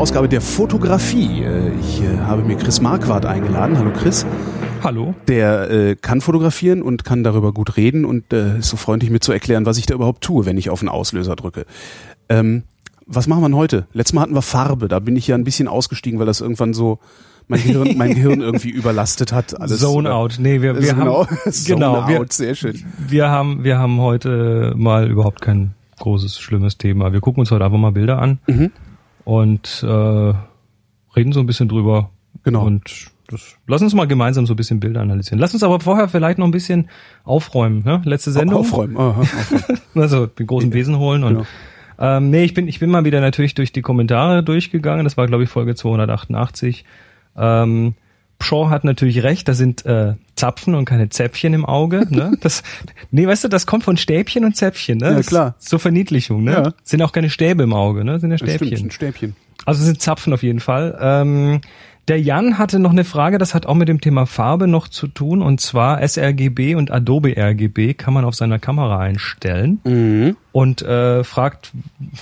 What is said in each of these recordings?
Ausgabe der Fotografie. Äh, Ich äh, habe mir Chris Marquardt eingeladen. Hallo Chris. Hallo. Der äh, kann fotografieren und kann darüber gut reden und äh, ist so freundlich mir zu erklären, was ich da überhaupt tue, wenn ich auf den Auslöser drücke. Ähm, was machen wir denn heute? Letztes Mal hatten wir Farbe. Da bin ich ja ein bisschen ausgestiegen, weil das irgendwann so mein Gehirn, mein Gehirn irgendwie überlastet hat. Alles, Zone äh, out. Nee, wir, wir haben genau, wir, out. Sehr schön. wir haben wir haben heute mal überhaupt kein großes schlimmes Thema. Wir gucken uns heute einfach mal Bilder an Mhm. Und äh, reden so ein bisschen drüber. Genau. Und das, lass uns mal gemeinsam so ein bisschen Bilder analysieren. Lass uns aber vorher vielleicht noch ein bisschen aufräumen. Ne? Letzte Sendung. Aufräumen. Aha, aufräumen. Also den großen Besen holen und Genau. ähm, nee, ich bin ich bin mal wieder natürlich durch die Kommentare durchgegangen. Das war glaube ich Folge 288. Ähm, Pshaw hat natürlich recht, da sind äh, Zapfen und keine Zäpfchen im Auge. Ne? Das, nee, weißt du, das kommt von Stäbchen und Zäpfchen. Ne? Ja, klar. Zur Verniedlichung. Ne? Ja. Sind auch keine Stäbe im Auge, ne? Sind ja Das stimmt, Stäbchen. ein Stäbchen. Also sind Zapfen auf jeden Fall. Ähm, der Jan hatte noch eine Frage, das hat auch mit dem Thema Farbe noch zu tun, und zwar sRGB und Adobe RGB kann man auf seiner Kamera einstellen Mhm. und äh, fragt,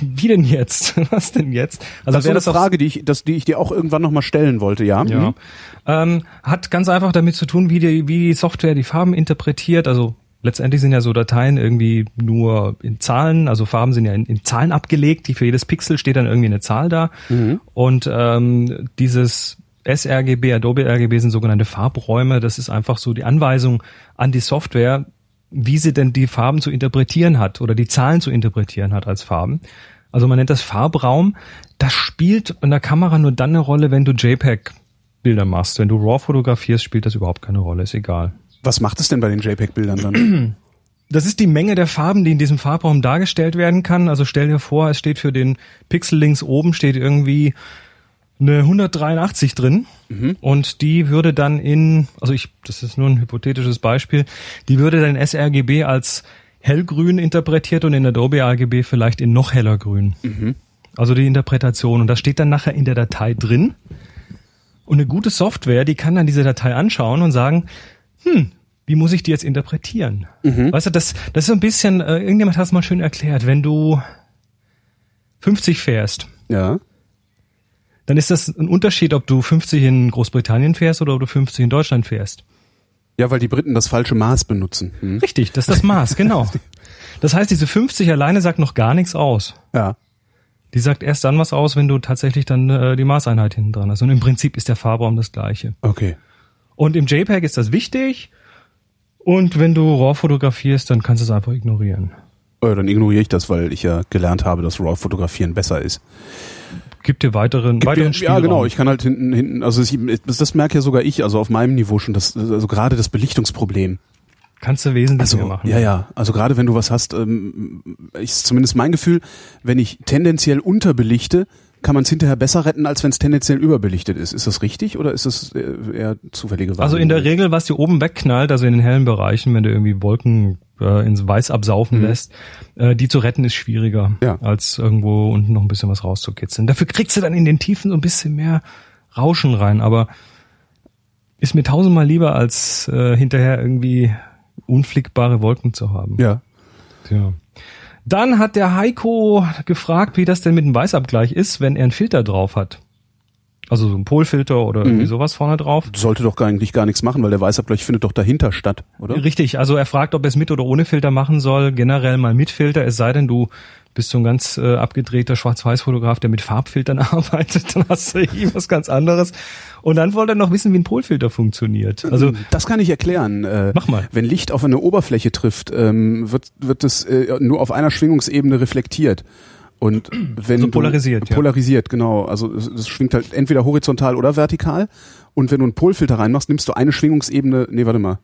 wie denn jetzt? Was denn jetzt? Also das ist eine das Frage, die ich, das, die ich dir auch irgendwann nochmal stellen wollte, ja? ja. Mhm. Ähm, hat ganz einfach damit zu tun, wie die, wie die Software die Farben interpretiert. Also letztendlich sind ja so Dateien irgendwie nur in Zahlen, also Farben sind ja in, in Zahlen abgelegt, die für jedes Pixel steht dann irgendwie eine Zahl da. Und ähm, dieses sRGB, Adobe RGB sind sogenannte Farbräume. Das ist einfach so die Anweisung an die Software, wie sie denn die Farben zu interpretieren hat oder die Zahlen zu interpretieren hat als Farben. Also man nennt das Farbraum. Das spielt in der Kamera nur dann eine Rolle, wenn du JPEG-Bilder machst. Wenn du RAW fotografierst, spielt das überhaupt keine Rolle, ist egal. Was macht es denn bei den JPEG-Bildern dann? Das ist die Menge der Farben, die in diesem Farbraum dargestellt werden kann. Also stell dir vor, es steht für den Pixel links oben steht irgendwie eine 183 drin und die würde dann in, also ich, das ist nur ein hypothetisches Beispiel, die würde dann in sRGB als hellgrün interpretiert und in Adobe RGB vielleicht in noch heller grün. Also die Interpretation und das steht dann nachher in der Datei drin. Und eine gute Software, die kann dann diese Datei anschauen und sagen, hm, wie muss ich die jetzt interpretieren? Weißt du, das, das ist so ein bisschen, äh, irgendjemand hat es mal schön erklärt, wenn du 50 fährst, ja. Dann ist das ein Unterschied, ob du 50 in Großbritannien fährst oder ob du 50 in Deutschland fährst. Ja, weil die Briten das falsche Maß benutzen. Hm? Richtig, das ist das Maß, genau. Das heißt, diese 50 alleine sagt noch gar nichts aus. Ja. Die sagt erst dann was aus, wenn du tatsächlich dann äh, die Maßeinheit hinten dran hast. Und im Prinzip ist der Farbraum das gleiche. Okay. Und im JPEG ist das wichtig. Und wenn du RAW fotografierst, dann kannst du es einfach ignorieren. Äh, dann ignoriere ich das, weil ich ja gelernt habe, dass RAW-Fotografieren besser ist. Gibt dir weiteren, Gibt weiteren ja, ja, Spielraum. genau. Ich kann halt hinten, hinten, also ich, das, merke ja sogar ich, also auf meinem Niveau schon, das, also gerade das Belichtungsproblem. Kannst du wesentlich Also, mehr machen. ja, ja. Also gerade wenn du was hast, ähm, ist zumindest mein Gefühl, wenn ich tendenziell unterbelichte, kann man es hinterher besser retten, als wenn es tendenziell überbelichtet ist. Ist das richtig oder ist das äh, eher zufällige Wahrnehmung? Also in der Regel, was dir oben wegknallt, also in den hellen Bereichen, wenn du irgendwie Wolken äh, ins Weiß absaufen lässt, äh, die zu retten ist schwieriger, Mhm. Ja. als irgendwo unten noch ein bisschen was rauszukitzeln. Dafür kriegst du dann in den Tiefen so ein bisschen mehr Rauschen rein, aber ist mir tausendmal lieber, als äh, hinterher irgendwie unflickbare Wolken zu haben. Ja. Tja. Dann hat der Heiko gefragt, wie das denn mit dem Weißabgleich ist, wenn er einen Filter drauf hat. Also so ein Polfilter oder irgendwie sowas vorne drauf. Sollte doch eigentlich gar nichts machen, weil der Weißabgleich findet doch dahinter statt, oder? Richtig, also er fragt, ob er es mit oder ohne Filter machen soll. Generell mal mit Filter, es sei denn, du bist so ein ganz äh, abgedrehter Schwarz-Weiß-Fotograf, der mit Farbfiltern arbeitet, dann hast du hier was ganz anderes. Und dann wollte er noch wissen, wie ein Polfilter funktioniert. Also das kann ich erklären. Äh, Mach mal. Wenn Licht auf eine Oberfläche trifft, ähm, wird, wird es äh, nur auf einer Schwingungsebene reflektiert. Und wenn So du- polarisiert, ja. polarisiert, genau. Also es, es schwingt halt entweder horizontal oder vertikal. Und wenn du einen Polfilter reinmachst, nimmst du eine Schwingungsebene. Nee, warte mal.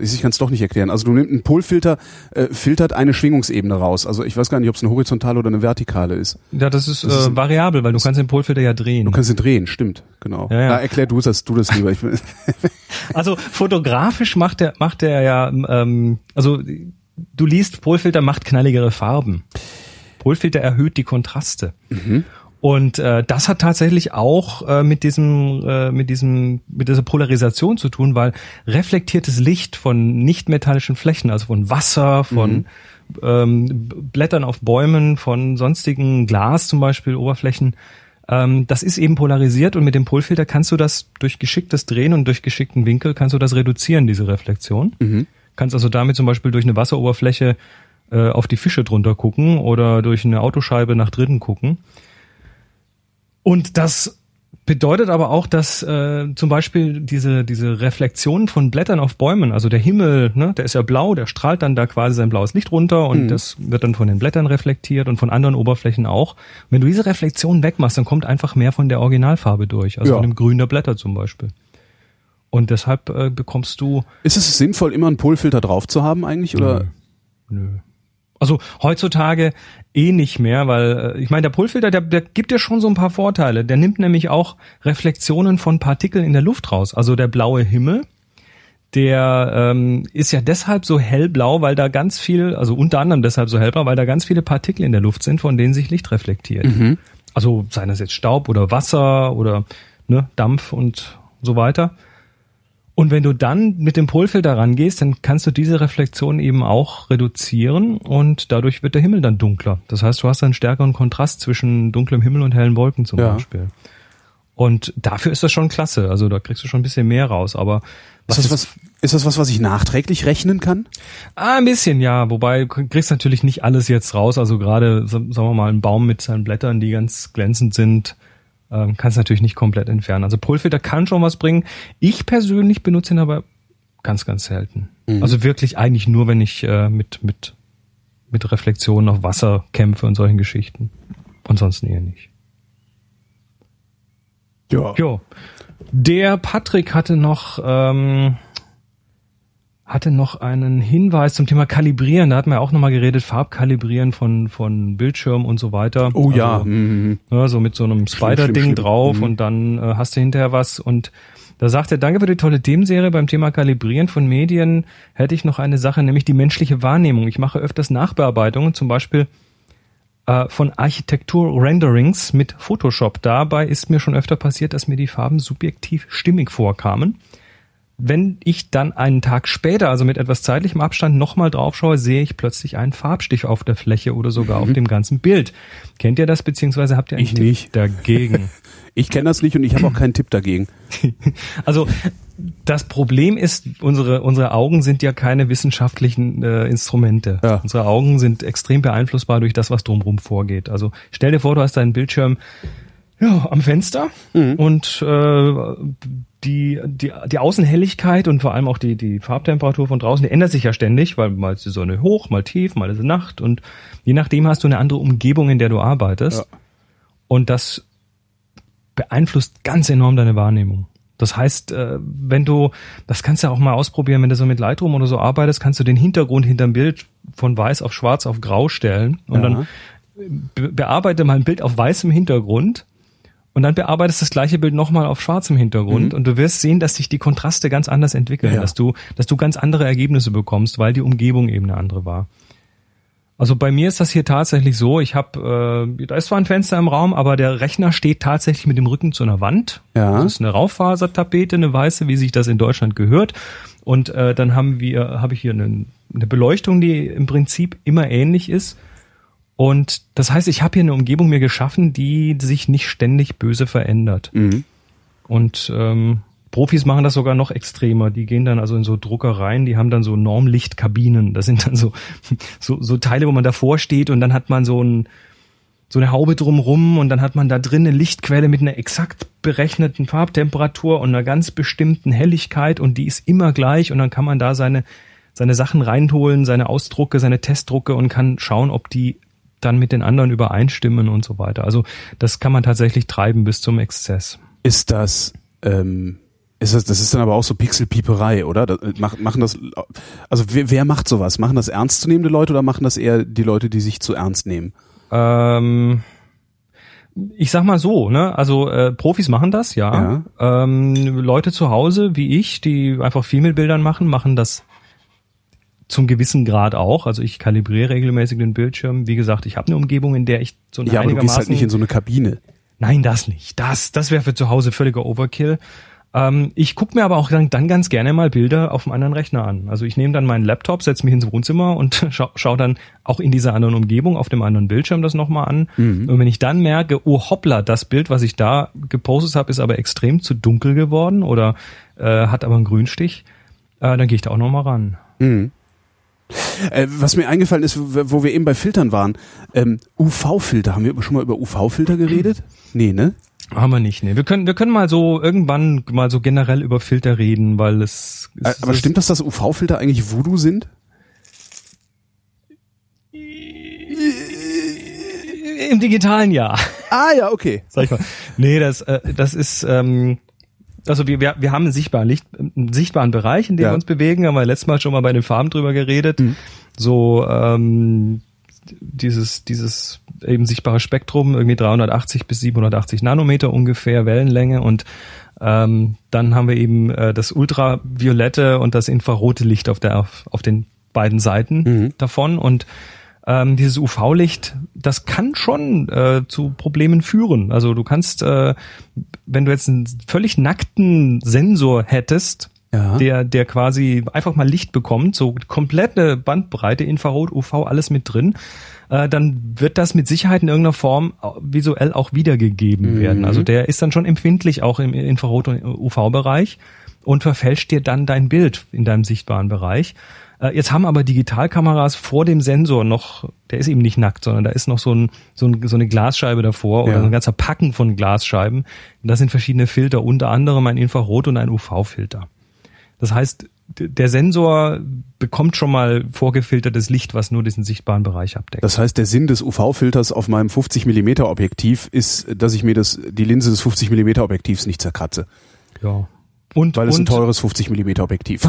Ich kann es doch nicht erklären. Also du nimmst einen Polfilter, äh, filtert eine Schwingungsebene raus. Also ich weiß gar nicht, ob es eine horizontale oder eine vertikale ist. ja, das ist, Das ist äh, variabel, weil du kannst den Polfilter ja drehen. Du kannst ihn drehen, stimmt, genau. Ja, ja. Na, erklär du das, du das lieber. Also fotografisch macht er macht er ja, ähm, also du liest, Polfilter macht knalligere Farben. Polfilter erhöht die Kontraste. Und äh, das hat tatsächlich auch äh, mit diesem äh, mit diesem mit dieser Polarisation zu tun, weil reflektiertes Licht von nichtmetallischen Flächen, also von Wasser, von ähm, Blättern auf Bäumen, von sonstigen Glas zum Beispiel Oberflächen, ähm, das ist eben polarisiert und mit dem Polfilter kannst du das durch geschicktes Drehen und durch geschickten Winkel kannst du das reduzieren, diese Reflexion. Kannst also damit zum Beispiel durch eine Wasseroberfläche äh, auf die Fische drunter gucken oder durch eine Autoscheibe nach drinnen gucken. Und das bedeutet aber auch, dass äh, zum Beispiel diese, diese Reflexionen von Blättern auf Bäumen, also der Himmel, ne, der ist ja blau, der strahlt dann da quasi sein blaues Licht runter und das wird dann von den Blättern reflektiert und von anderen Oberflächen auch. Wenn du diese Reflexion wegmachst, dann kommt einfach mehr von der Originalfarbe durch, also Ja. von dem Grün der Blätter zum Beispiel. Und deshalb äh, bekommst du ist es sinnvoll, immer einen Polfilter drauf zu haben eigentlich? Oder? Nö. Also heutzutage eh nicht mehr, weil äh, ich meine, der Polfilter, der, der gibt dir schon so ein paar Vorteile. Der nimmt nämlich auch Reflexionen von Partikeln in der Luft raus. Also der blaue Himmel, der ähm, ist ja deshalb so hellblau, weil da ganz viel, also unter anderem deshalb so hellblau, weil da ganz viele Partikel in der Luft sind, von denen sich Licht reflektiert. Also seien das jetzt Staub oder Wasser oder ne, Dampf und so weiter. Und wenn du dann mit dem Polfilter rangehst, dann kannst du diese Reflexion eben auch reduzieren und dadurch wird der Himmel dann dunkler. Das heißt, du hast einen stärkeren Kontrast zwischen dunklem Himmel und hellen Wolken zum Ja. Beispiel. Und dafür ist das schon klasse. Also da kriegst du schon ein bisschen mehr raus. Aber Ist das, was, ist das was, was ich nachträglich rechnen kann? Ah, ein bisschen, ja. Wobei du kriegst natürlich nicht alles jetzt raus. Also gerade, sa- sagen wir mal, ein Baum mit seinen Blättern, die ganz glänzend sind, ähm, kannst natürlich nicht komplett entfernen. Also Polfilter kann schon was bringen. Ich persönlich benutze ihn aber ganz, ganz selten. Also wirklich eigentlich nur, wenn ich äh, mit, mit, mit Reflexionen auf Wasser kämpfe und solchen Geschichten. Und sonst eher nicht. Ja. Jo. Der Patrick hatte noch ähm, hatte noch einen Hinweis zum Thema Kalibrieren. Da hatten wir auch nochmal geredet, Farbkalibrieren von von Bildschirm und so weiter. Oh ja. Also, mhm. ja, so mit so einem Spider-Ding drauf Mhm. und dann äh, hast du hinterher was und da sagt er, danke für die tolle Themenserie. Beim Thema Kalibrieren von Medien hätte ich noch eine Sache, nämlich die menschliche Wahrnehmung. Ich mache öfters Nachbearbeitungen, zum Beispiel äh, von Architektur-Renderings mit Photoshop. Dabei ist mir schon öfter passiert, dass mir die Farben subjektiv stimmig vorkamen. Wenn ich dann einen Tag später, also mit etwas zeitlichem Abstand, nochmal draufschaue, sehe ich plötzlich einen Farbstich auf der Fläche oder sogar auf dem ganzen Bild. Kennt ihr das, beziehungsweise habt ihr einen Ich Tipp nicht. dagegen? Ich kenne das nicht und ich habe auch keinen Tipp dagegen. Also das Problem ist, unsere, unsere Augen sind ja keine wissenschaftlichen äh, Instrumente. Ja. Unsere Augen sind extrem beeinflussbar durch das, was drumherum vorgeht. Also stell dir vor, du hast deinen Bildschirm ja, am Fenster und äh, die, die, die Außenhelligkeit und vor allem auch die, die Farbtemperatur von draußen, die ändert sich ja ständig, weil mal ist die Sonne hoch, mal tief, mal ist es Nacht und je nachdem hast du eine andere Umgebung, in der du arbeitest. Ja. Und das beeinflusst ganz enorm deine Wahrnehmung. Das heißt, äh, wenn du, das kannst du ja auch mal ausprobieren, wenn du so mit Lightroom oder so arbeitest, kannst du den Hintergrund hinterm Bild von weiß auf schwarz auf grau stellen und Ja. dann be bearbeite mal ein Bild auf weißem Hintergrund und dann bearbeitest das gleiche Bild nochmal auf schwarzem Hintergrund und du wirst sehen, dass sich die Kontraste ganz anders entwickeln, Ja. dass du, dass du ganz andere Ergebnisse bekommst, weil die Umgebung eben eine andere war. Also bei mir ist das hier tatsächlich so, ich habe, äh, da ist zwar ein Fenster im Raum, aber der Rechner steht tatsächlich mit dem Rücken zu einer Wand. Ja. Das ist eine Raufasertapete, eine weiße, wie sich das in Deutschland gehört. Und äh, dann haben wir, habe ich hier eine, eine Beleuchtung, die im Prinzip immer ähnlich ist. Und das heißt, ich habe hier eine Umgebung mir geschaffen, die sich nicht ständig böse verändert. Mhm. Und ähm, Profis machen das sogar noch extremer. Die gehen dann also in so Druckereien, die haben dann so Normlichtkabinen. Das sind dann so, so, so Teile, wo man davor steht und dann hat man so ein, so eine Haube drumrum und dann hat man da drin eine Lichtquelle mit einer exakt berechneten Farbtemperatur und einer ganz bestimmten Helligkeit und die ist immer gleich und dann kann man da seine, seine Sachen reinholen, seine Ausdrucke, seine Testdrucke und kann schauen, ob die dann mit den anderen übereinstimmen und so weiter. Also das kann man tatsächlich treiben bis zum Exzess. Ist das, ähm, ist das, das ist dann aber auch so Pixelpieperei, oder? Das, machen, machen das, also wer, wer macht sowas? Machen das ernstzunehmende Leute oder machen das eher die Leute, die sich zu ernst nehmen? Ähm, ich sag mal so, ne? Also äh, Profis machen das, ja. Ähm, Leute zu Hause wie ich, die einfach viel mit Bildern machen, machen das zum gewissen Grad auch. Also ich kalibriere regelmäßig den Bildschirm. Wie gesagt, ich habe eine Umgebung, in der ich so eine Ja, aber du gehst halt nicht in so eine Kabine. Nein, das nicht. Das, das wäre für zu Hause völliger Overkill. Ähm, ich gucke mir aber auch dann, dann ganz gerne mal Bilder auf einem anderen Rechner an. Also ich nehme dann meinen Laptop, setze mich ins Wohnzimmer und schaue schau dann auch in dieser anderen Umgebung auf dem anderen Bildschirm das nochmal an. Und wenn ich dann merke, oh hoppla, das Bild, was ich da gepostet habe, ist aber extrem zu dunkel geworden oder äh, hat aber einen Grünstich, äh, dann gehe ich da auch nochmal ran. Äh, was mir eingefallen ist, wo wir eben bei Filtern waren, ähm, UV-Filter, haben wir schon mal über UV-Filter geredet? Nee, ne? Haben wir nicht, ne. Wir können, wir können mal so irgendwann mal so generell über Filter reden, weil es, es Aber es- stimmt das, dass UV-Filter eigentlich Voodoo sind? im digitalen Jahr. Ah ja, okay. Sag ich mal. Nee, das, äh, das ist, ähm, also wir, wir, wir haben einen sichtbaren Licht, einen sichtbaren Bereich, in dem Ja. wir uns bewegen, haben wir letztes Mal schon mal bei den Farben drüber geredet. So, ähm, dieses, dieses eben sichtbare Spektrum, irgendwie 380 bis 780 Nanometer ungefähr Wellenlänge. Und ähm, dann haben wir eben äh, das ultraviolette und das infrarote Licht auf der auf, auf den beiden Seiten davon. Und ähm, dieses UV-Licht, das kann schon äh, zu Problemen führen. Also du kannst, äh, wenn du jetzt einen völlig nackten Sensor hättest, Ja. der, der quasi einfach mal Licht bekommt, so komplette Bandbreite, Infrarot, UV, alles mit drin, äh, dann wird das mit Sicherheit in irgendeiner Form visuell auch wiedergegeben werden. Also der ist dann schon empfindlich auch im Infrarot- und UV-Bereich und verfälscht dir dann dein Bild in deinem sichtbaren Bereich. Äh, Jetzt haben aber Digitalkameras vor dem Sensor noch, der ist eben nicht nackt, sondern da ist noch so, ein, so, ein, so eine Glasscheibe davor oder Ja. so ein ganzer Packen von Glasscheiben. Und das sind verschiedene Filter, unter anderem ein Infrarot- und ein UV-Filter. Das heißt, der Sensor bekommt schon mal vorgefiltertes Licht, was nur diesen sichtbaren Bereich abdeckt. Das heißt, der Sinn des UV-Filters auf meinem 50 mm Objektiv ist, dass ich mir das, die Linse des 50 mm Objektivs nicht zerkratze. ja. Und, Weil es ein und teures 50 mm Objektiv.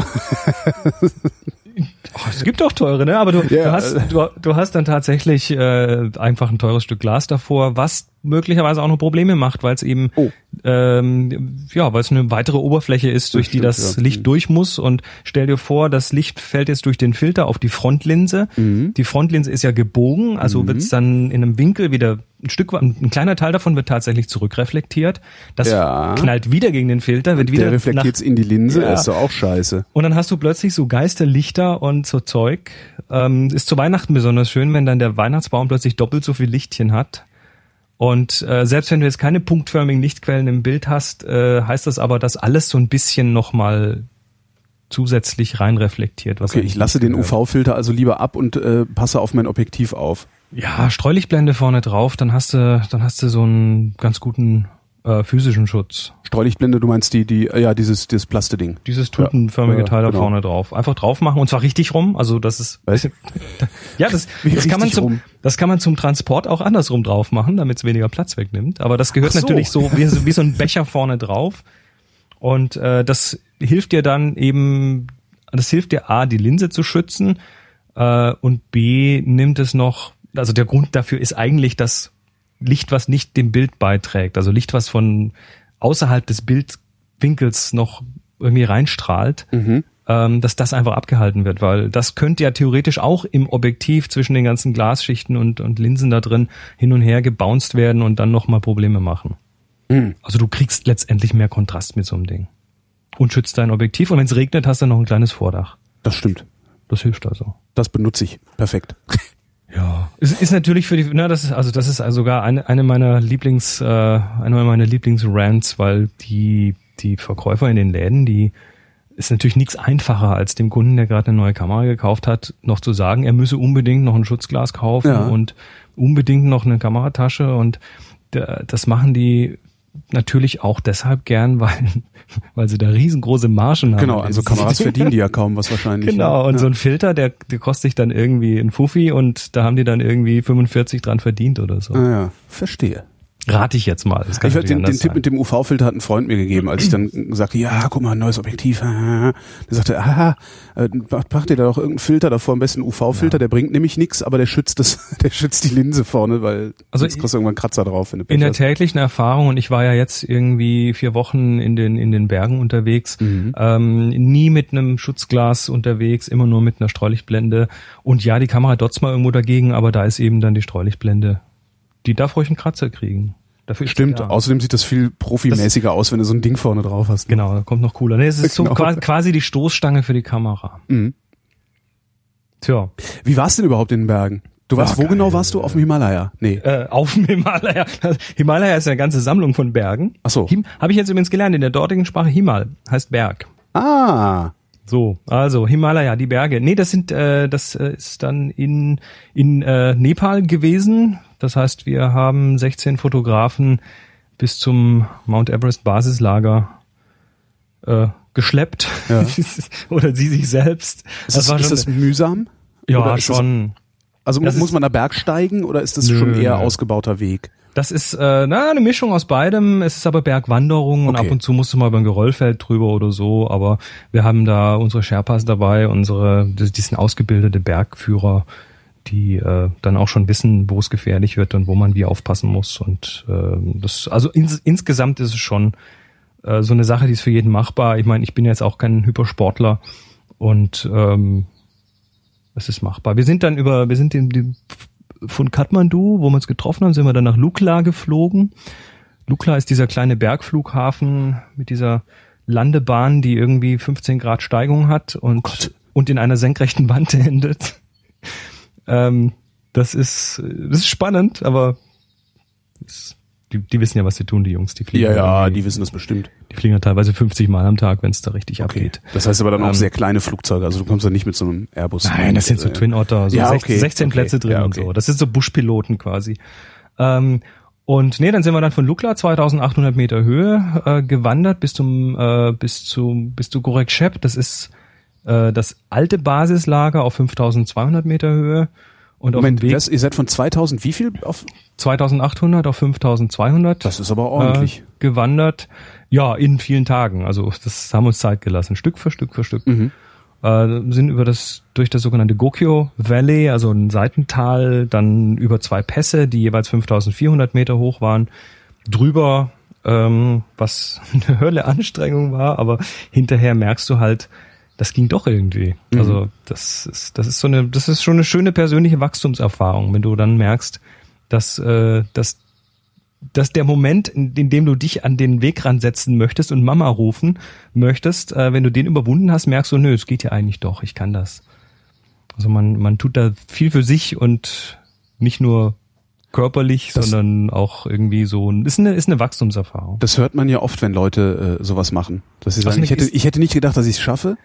Oh, es gibt auch teure, ne? Aber du, Ja, du, hast, du, du hast dann tatsächlich äh, einfach ein teures Stück Glas davor, was möglicherweise auch noch Probleme macht, weil es eben Oh. ähm, ja, weil es eine weitere Oberfläche ist, durch die stimmt, das ja. Licht durch muss. Und stell dir vor, das Licht fällt jetzt durch den Filter auf die Frontlinse. Mhm. Die Frontlinse ist ja gebogen, also wird es dann in einem Winkel wieder ein Stück, ein kleiner Teil davon wird tatsächlich zurückreflektiert. Das Ja. knallt wieder gegen den Filter, wird wieder Der reflektiert in die Linse, Ja. ist doch auch scheiße. und dann hast du plötzlich so Geisterlichter und so Zeug. Ähm, ist zu Weihnachten besonders schön, wenn dann der Weihnachtsbaum plötzlich doppelt so viel Lichtchen hat. Und äh, selbst wenn du jetzt keine punktförmigen Lichtquellen im Bild hast, äh, heißt das aber, dass alles so ein bisschen nochmal zusätzlich reinreflektiert. Was Okay, ich lasse den. UV-Filter also lieber ab und äh, passe auf mein Objektiv auf. Ja, Streulichtblende vorne drauf, dann hast du, dann hast du so einen ganz guten äh, physischen Schutz. Streulichtblende, du meinst die, die, ja, dieses, dieses Plasteding. Dieses tutenförmige Ja, Teil da genau. vorne drauf. Einfach drauf machen und zwar richtig rum. Also das ist du? ja das, das kann man zum rum? das kann man zum Transport auch andersrum drauf machen, damit es weniger Platz wegnimmt. Aber das gehört so. natürlich so wie, so wie so ein Becher vorne drauf. Und äh, das hilft dir dann eben, das hilft dir a die Linse zu schützen äh, und b nimmt es noch. Also der Grund dafür ist eigentlich das Licht, was nicht dem Bild beiträgt. Also Licht, was von außerhalb des Bildwinkels noch irgendwie reinstrahlt, ähm, dass das einfach abgehalten wird, weil das könnte ja theoretisch auch im Objektiv zwischen den ganzen Glasschichten und, und Linsen da drin hin und her gebounced werden und dann nochmal Probleme machen. Also du kriegst letztendlich mehr Kontrast mit so einem Ding. Und schützt dein Objektiv und wenn es regnet, hast du noch ein kleines Vordach. Das stimmt. Das hilft also. Das benutze ich. Perfekt. Ja, es ist natürlich für die, na, das ist, also das ist also sogar eine, eine meiner Lieblings, äh, eine meiner Lieblingsrants, weil die, die Verkäufer in den Läden, die ist natürlich nichts einfacher als dem Kunden, der gerade eine neue Kamera gekauft hat, noch zu sagen, er müsse unbedingt noch ein Schutzglas kaufen Ja. und unbedingt noch eine Kameratasche und das machen die natürlich auch deshalb gern, weil, weil sie da riesengroße Margen haben. Genau, also Kameras verdienen. die ja kaum was wahrscheinlich. Genau, ne? und ja. so ein Filter, der, der kostet sich dann irgendwie ein Fuffi und da haben die dann irgendwie 45 dran verdient oder so. Ah, ja, verstehe. Rate ich jetzt mal. Das kann Ich natürlich den, den Tipp mit dem UV-Filter hat ein Freund mir gegeben, als ich dann sagte, ja, guck mal, neues Objektiv. Der sagte, aha, äh, mach dir da doch irgendeinen Filter davor, am besten UV-Filter, der bringt nämlich nichts, aber der schützt das, der schützt die Linse vorne, weil Also sonst kriegst du irgendwann Kratzer drauf. Wenn du in der hast. täglichen Erfahrung, und ich war ja jetzt irgendwie vier Wochen in den, in den Bergen unterwegs, Mhm. ähm, nie mit einem Schutzglas unterwegs, immer nur mit einer Streulichtblende. Und ja, die Kamera dotzt mal irgendwo dagegen, aber da ist eben dann die Streulichtblende. Die darf ruhig einen Kratzer kriegen. Dafür Stimmt, außerdem sieht das viel profimäßiger aus, wenn du so ein Ding vorne drauf hast. ne? Genau, da kommt noch cooler. Nee, es ist so Genau. qua- quasi die Stoßstange für die Kamera. Mhm. Tja. Wie warst du denn überhaupt in den Bergen? Du warst, wo geil. genau warst du? Auf dem Himalaya? Nee. äh, auf dem Himalaya. Himalaya ist eine ganze Sammlung von Bergen. Ach so. Habe ich jetzt übrigens gelernt, in der dortigen Sprache Himal heißt Berg. Ah, So, also Himalaya, die Berge. Nee, das sind, äh, das äh, ist dann in, in äh, Nepal gewesen. Das heißt, wir haben 16 Fotografen bis zum Mount Everest Basislager äh, geschleppt. Ja. Oder sie sich selbst. ist das, ist das mühsam? ja, ist das- schon. Also Das muss man da bergsteigen oder ist das Nö, schon eher nö. ausgebauter Weg? Das ist äh, na, eine Mischung aus beidem. Es ist aber Bergwanderung und Okay. ab und zu musst du mal über ein Geröllfeld drüber oder so. Aber wir haben da unsere Sherpas dabei, unsere, die sind ausgebildete Bergführer, die äh, dann auch schon wissen, wo es gefährlich wird und wo man wie aufpassen muss. Und äh, das, also ins, insgesamt ist es schon äh, so eine Sache, die ist für jeden machbar. Ich meine, ich bin jetzt auch kein Hypersportler und ähm, es ist machbar. Wir sind dann über, wir sind in die, von Kathmandu, wo wir uns getroffen haben, sind wir dann nach Lukla geflogen. Lukla ist dieser kleine Bergflughafen mit dieser Landebahn, die irgendwie 15 Grad Steigung hat und, und in einer senkrechten Wand endet. Ähm, das ist, das ist spannend, aber es, die, die wissen ja, was sie tun, die Jungs. Die fliegen, Ja, ja, die wissen das bestimmt. die fliegen ja teilweise 50 Mal am Tag, wenn es da richtig abgeht. Das heißt aber dann auch Ähm, sehr kleine Flugzeuge. Also du kommst da nicht mit so einem Airbus. Nein, das sind so Äh, Twin Otter, so Ja, 16, okay, 16 okay, Plätze drin ja, und okay. so. Das sind so Buschpiloten quasi. Ähm, und nee, dann sind wir dann von Lukla 2800 Meter Höhe äh, gewandert bis zum äh, bis zu bis zu Gorek Shep. Das ist äh, das alte Basislager auf 5200 Meter Höhe und Moment, auf dem Weg das, ihr seid von 2000 wie viel auf? 2800 auf 5200 Das ist aber ordentlich. äh, gewandert. Ja, in vielen Tagen. Also das haben wir uns Zeit gelassen, Stück für Stück für Stück. Mhm. Äh, sind über das durch das sogenannte Gokyo Valley, also ein Seitental, dann über zwei Pässe, die jeweils 5400 Meter hoch waren, drüber, ähm, was eine Hölle Anstrengung war, aber hinterher merkst du halt, das ging doch irgendwie. Mhm. Also das ist das ist so eine das ist schon eine schöne persönliche Wachstumserfahrung, wenn du dann merkst, dass äh, dass dass der Moment, in, in dem du dich an den Wegrand setzen möchtest und Mama rufen möchtest, äh, wenn du den überwunden hast, merkst du, nö, es geht ja eigentlich doch, ich kann das. Also man, man tut da viel für sich und nicht nur körperlich, Das- sondern auch irgendwie so, ist eine, ist eine Wachstumserfahrung. Das hört man ja oft, wenn Leute äh, sowas machen. Dass sie sagen, ich hätte, ich hätte nicht gedacht, dass ich es schaffe.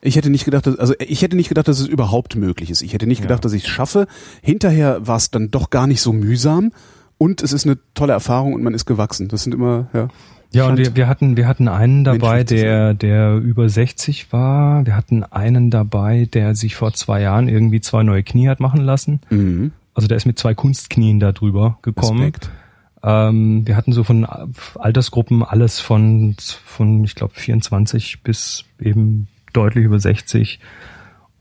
Ich hätte nicht gedacht, dass, also ich hätte nicht gedacht, dass es überhaupt möglich ist. Ich hätte nicht Ja. gedacht, dass ich es schaffe. Hinterher war es dann doch gar nicht so mühsam und es ist eine tolle Erfahrung und man ist gewachsen. Das sind immer, ja. Ja, und wir, wir hatten, wir hatten einen dabei, der, der über 60 war. Wir hatten einen dabei, der sich vor zwei Jahren irgendwie zwei neue Knie hat machen lassen. Mhm. Also der ist mit zwei Kunstknien da drüber gekommen. Respekt. Ähm, wir hatten so von Altersgruppen alles von, von ich glaube, 24 bis eben deutlich über 60.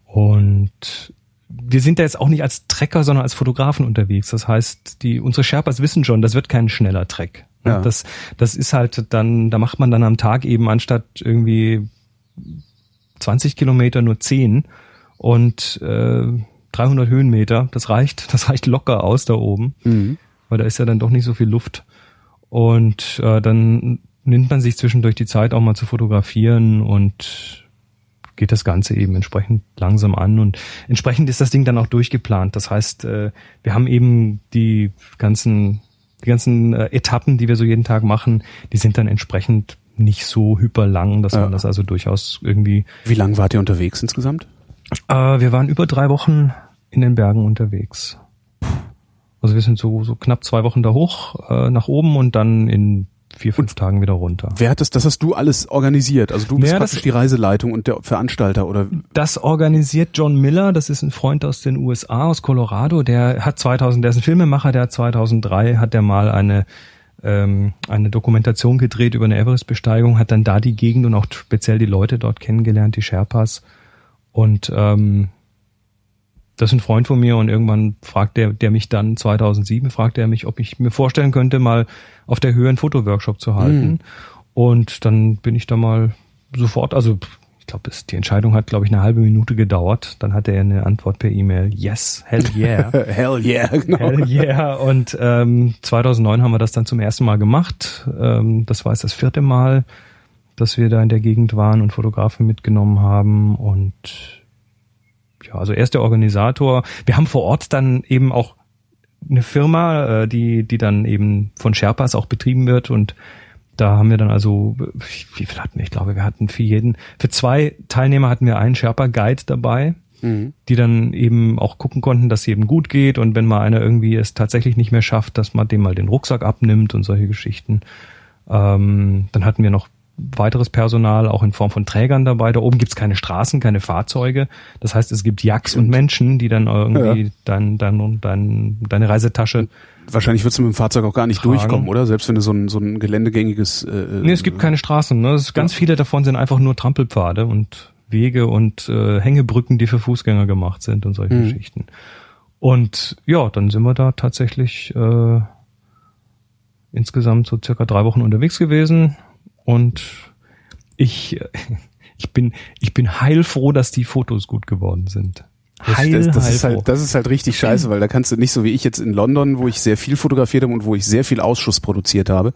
Und wir sind da jetzt auch nicht als Trecker, sondern als Fotografen unterwegs. Das heißt, die, unsere Sherpas wissen schon, das wird kein schneller Trek. Ja. Das, das ist halt dann, da macht man dann am Tag eben anstatt irgendwie 20 Kilometer nur 10 und äh, 300 Höhenmeter. Das reicht, das reicht locker aus da oben Mhm. weil da ist ja dann doch nicht so viel Luft. Und äh, dann nimmt man sich zwischendurch die Zeit auch mal zu fotografieren und geht das Ganze eben entsprechend langsam an und entsprechend ist das Ding dann auch durchgeplant. Das heißt, äh, wir haben eben die ganzen, die ganzen äh, Etappen, die wir so jeden Tag machen, die sind dann entsprechend nicht so hyper lang, dass Ja. man das also durchaus irgendwie. Wie lange wart ihr unterwegs insgesamt? Äh, wir waren über drei Wochen in den Bergen unterwegs. Also wir sind so, so knapp zwei Wochen da hoch, äh, nach oben und dann in vier, fünf Tagen wieder runter. Wer hat das, das hast du alles organisiert? Also du bist das- praktisch die Reiseleitung und der Veranstalter oder Das organisiert John Miller, das ist ein Freund aus den USA, aus Colorado, der hat 2000, der ist ein Filmemacher, der hat 2003, hat der mal eine, ähm, eine Dokumentation gedreht über eine Everest-Besteigung, hat dann da die Gegend und auch speziell die Leute dort kennengelernt, die Sherpas. Und ähm, das ist ein Freund von mir und irgendwann fragt der, der mich dann 2007, fragte er mich, ob ich mir vorstellen könnte, mal auf der Höhe einen Fotoworkshop zu halten. Und dann bin ich da mal sofort, also ich glaube, die Entscheidung hat, glaube ich, eine halbe Minute gedauert. Dann hatte er eine Antwort per E-Mail. Yes, hell yeah. Hell yeah, genau. Hell yeah. Und ähm, 2009 haben wir das dann zum ersten Mal gemacht. Ähm, das war jetzt das vierte Mal, dass wir da in der Gegend waren und Fotografen mitgenommen haben. Und ja, also er ist der Organisator. Wir haben vor Ort dann eben auch eine Firma, äh, die, die dann eben von Sherpas auch betrieben wird und da haben wir dann also, wie viel hatten wir? Ich glaube, wir hatten für jeden, für zwei Teilnehmer hatten wir einen Sherpa-Guide dabei, Mhm. die dann eben auch gucken konnten, dass es eben gut geht und wenn mal einer irgendwie es tatsächlich nicht mehr schafft, dass man dem mal den Rucksack abnimmt und solche Geschichten. Ähm, dann hatten wir noch weiteres Personal, auch in Form von Trägern dabei. Da oben gibt's keine Straßen, keine Fahrzeuge. Das heißt, es gibt Jacks und Menschen, die dann irgendwie Ja. dein, dein, dein, deine Reisetasche Wahrscheinlich würdest du mit dem Fahrzeug auch gar nicht Tragen. durchkommen, oder? Selbst wenn du so ein, so ein geländegängiges äh, Nee, es gibt keine Straßen. Ne? Es ist ganz viele davon sind einfach nur Trampelpfade und Wege und äh, Hängebrücken, die für Fußgänger gemacht sind und solche Mhm. Geschichten. Und ja, dann sind wir da tatsächlich äh, insgesamt so circa drei Wochen unterwegs gewesen und ich ich bin ich bin heilfroh, dass die Fotos gut geworden sind. Heil, das, das, ist halt, das ist halt richtig scheiße, weil da kannst du nicht so wie ich jetzt in London, wo ich sehr viel fotografiert habe und wo ich sehr viel Ausschuss produziert habe,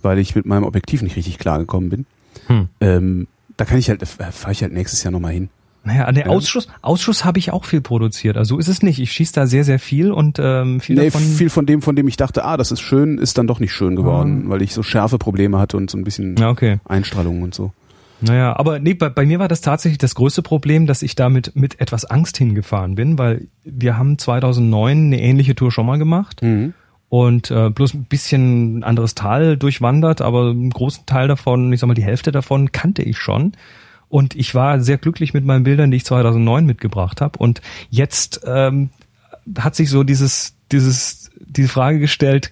weil ich mit meinem Objektiv nicht richtig klargekommen bin. Hm. Ähm, da kann ich halt, fahre ich halt nächstes Jahr nochmal hin. Naja, an der Ja. Ausschuss, Ausschuss habe ich auch viel produziert. Also so ist es nicht. Ich schieße da sehr, sehr viel und ähm, viel Nee, davon. viel von dem, von dem ich dachte, ah, das ist schön, ist dann doch nicht schön geworden, weil ich so schärfe Probleme hatte und so ein bisschen okay. Einstrahlung und so. Naja, aber nee, bei, bei mir war das tatsächlich das größte Problem, dass ich damit mit etwas Angst hingefahren bin, weil wir haben 2009 eine ähnliche Tour schon mal gemacht Mhm. und äh, bloß ein bisschen ein anderes Tal durchwandert, aber einen großen Teil davon, ich sag mal die Hälfte davon kannte ich schon. Und ich war sehr glücklich mit meinen Bildern, die ich 2009 mitgebracht habe. Und jetzt ähm, hat sich so dieses, dieses, diese Frage gestellt,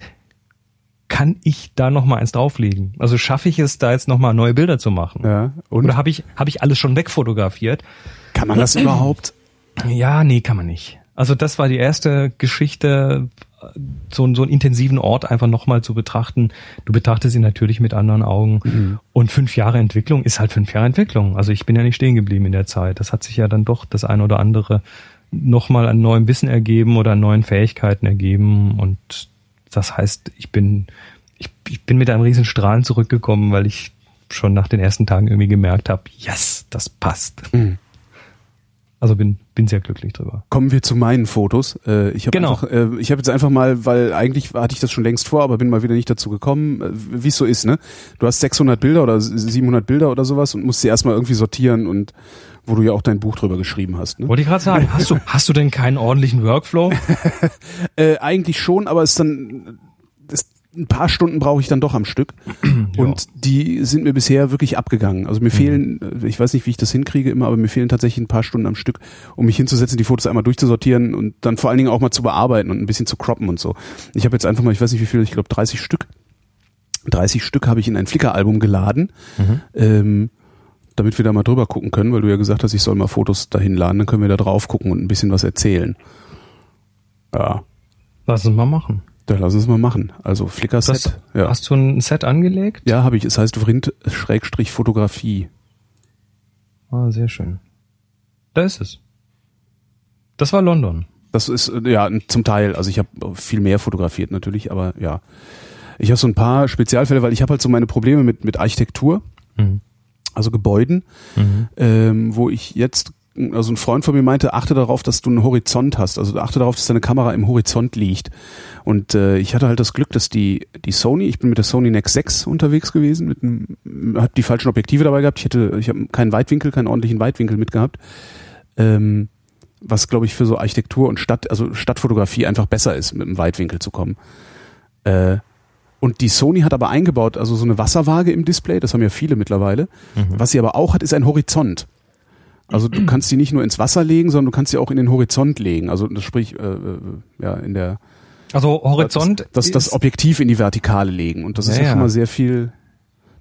kann ich da noch mal eins drauflegen? Also schaffe ich es, da jetzt noch mal neue Bilder zu machen? Ja. Und Oder habe ich, hab ich alles schon wegfotografiert? kann man das überhaupt? Ja, nee, kann man nicht. Also das war die erste Geschichte, so, einen- so einen intensiven Ort einfach nochmal zu betrachten. Du betrachtest ihn natürlich mit anderen Augen. Und fünf Jahre Entwicklung ist halt fünf Jahre Entwicklung. Also ich bin ja nicht stehen geblieben in der Zeit. Das hat sich ja dann doch das eine oder andere nochmal an neuem Wissen ergeben oder an neuen Fähigkeiten ergeben. Und das heißt, ich bin, ich, ich bin mit einem riesen Strahlen zurückgekommen, weil ich schon nach den ersten Tagen irgendwie gemerkt habe, yes, das passt. Mhm. Also bin, bin sehr glücklich drüber. Kommen wir zu meinen Fotos. Äh, ich habe Genau. einfach, äh, ich habe jetzt einfach mal, weil eigentlich hatte ich das schon längst vor, aber bin mal wieder nicht dazu gekommen, äh, wie es so ist, ne? Du hast 600 Bilder oder 700 Bilder oder sowas und musst sie erstmal irgendwie sortieren und wo du ja auch dein Buch drüber geschrieben hast, ne? Wollte ich gerade sagen, hast du, hast du denn keinen ordentlichen Workflow? Äh, eigentlich schon, aber es ist dann ein paar Stunden brauche ich dann doch am Stück und die sind mir bisher wirklich abgegangen. Also mir fehlen, äh, ich weiß nicht, wie ich das hinkriege immer, aber mir fehlen tatsächlich ein paar Stunden am Stück, um mich hinzusetzen, die Fotos einmal durchzusortieren und dann vor allen Dingen auch mal zu bearbeiten und ein bisschen zu croppen und so. Ich habe jetzt einfach mal, ich weiß nicht wie viel, ich glaube 30 Stück. 30 Stück habe ich in ein Flickr-Album geladen. Ähm, damit wir da mal drüber gucken können, weil du ja gesagt hast, ich soll mal Fotos dahin laden, dann können wir da drauf gucken und ein bisschen was erzählen. Ja, Lass uns mal machen. Da lass uns mal machen. Also Flickr-Set. Ja, Hast du ein Set angelegt? ja habe ich. Es heißt Vrind-Fotografie. Ah, sehr schön. Da ist es. Das war London. Das ist, äh, ja, zum Teil. Also ich habe viel mehr fotografiert natürlich, aber ja. Ich habe so ein paar Spezialfälle, weil ich habe halt so meine Probleme mit, mit Architektur. Mhm. also Gebäuden, ähm, wo ich jetzt, also ein Freund von mir meinte, achte darauf, dass du einen Horizont hast, also achte darauf, dass deine Kamera im Horizont liegt. Und äh, ich hatte halt das Glück, dass die die Sony, ich bin mit der Sony Nex 6 unterwegs gewesen, mit einem, hab die falschen Objektive dabei gehabt, ich hätte, ich habe keinen Weitwinkel, keinen ordentlichen Weitwinkel mitgehabt. Ähm, was glaube ich für so Architektur und Stadt, also Stadtfotografie einfach besser ist, mit einem Weitwinkel zu kommen. Äh, und die Sony hat aber eingebaut, also so eine Wasserwaage im Display, das haben ja viele mittlerweile. Was sie aber auch hat, ist ein Horizont. Also du kannst die nicht nur ins Wasser legen, sondern du kannst sie auch in den Horizont legen. Also das sprich, äh, äh, ja, in der Also Horizont das, das, das Objektiv in die Vertikale legen. Und das ist Ja, ja schon ja. mal sehr viel,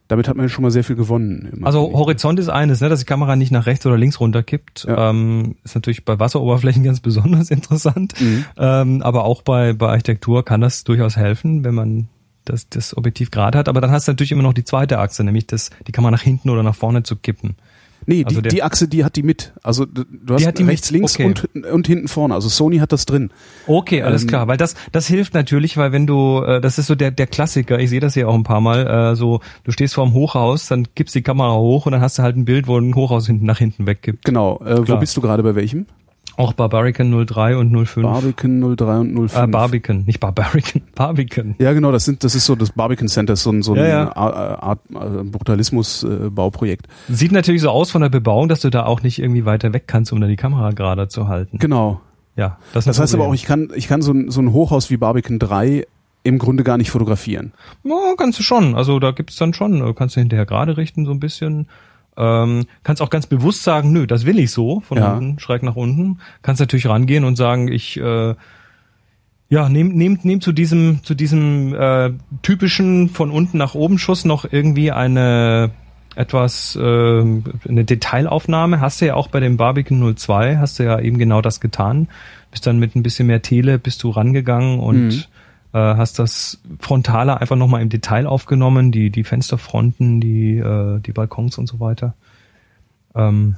damit hat man ja schon mal sehr viel gewonnen. Also Horizont ist eines, ne, dass die Kamera nicht nach rechts oder links runterkippt. Ja. Ähm, ist natürlich bei Wasseroberflächen ganz besonders interessant. Mhm. Ähm, aber auch bei, bei Architektur kann das durchaus helfen, wenn man das, das Objektiv gerade hat. Aber dann hast du natürlich immer noch die zweite Achse, nämlich das, die Kamera nach hinten oder nach vorne zu kippen. Nee, Also die, die Achse, die hat die mit. Also du hast hat die rechts, links okay. und, und hinten vorne. Also Sony hat das drin. Okay, alles Ähm, klar, weil das das hilft natürlich, weil wenn du äh, das ist so der der Klassiker, ich sehe das ja auch ein paar mal, äh, so du stehst vor dem Hochhaus, dann gibst die Kamera hoch und dann hast du halt ein Bild, wo ein Hochhaus hinten nach hinten weggibt. Genau. Äh, wo bist du gerade bei welchem? Auch Barbarican 03 und 05. Barbican 03 und 05. äh, Barbican, nicht Barbarican, Barbican. ja, genau, das sind, das ist so das Barbican Center, so ein, so ein Ja, ja. Art, Art, äh, Brutalismus-Bauprojekt. Sieht natürlich so aus von der Bebauung, dass du da auch nicht irgendwie weiter weg kannst, um da die Kamera gerade zu halten. Genau. Ja, das, Das heißt aber auch, ich kann, ich kann so ein, so ein Hochhaus wie Barbican 3 im Grunde gar nicht fotografieren. Ja, kannst du schon. Also da gibt's dann schon, äh, kannst du hinterher gerade richten so ein bisschen. Ähm, kannst auch ganz bewusst sagen, nö, das will ich so, von Ja. unten, schräg nach unten. Kannst natürlich rangehen und sagen, ich äh, ja, nehm, nehm, nehm zu diesem, zu diesem äh, typischen von unten nach oben Schuss noch irgendwie eine etwas äh, eine Detailaufnahme. Hast du ja auch bei dem Barbican 02, hast du ja eben genau das getan. Bist dann mit ein bisschen mehr Tele, bist du rangegangen und Mhm. Äh, hast das Frontale einfach nochmal im Detail aufgenommen, die, die Fensterfronten, die, äh, die Balkons und so weiter. Ähm,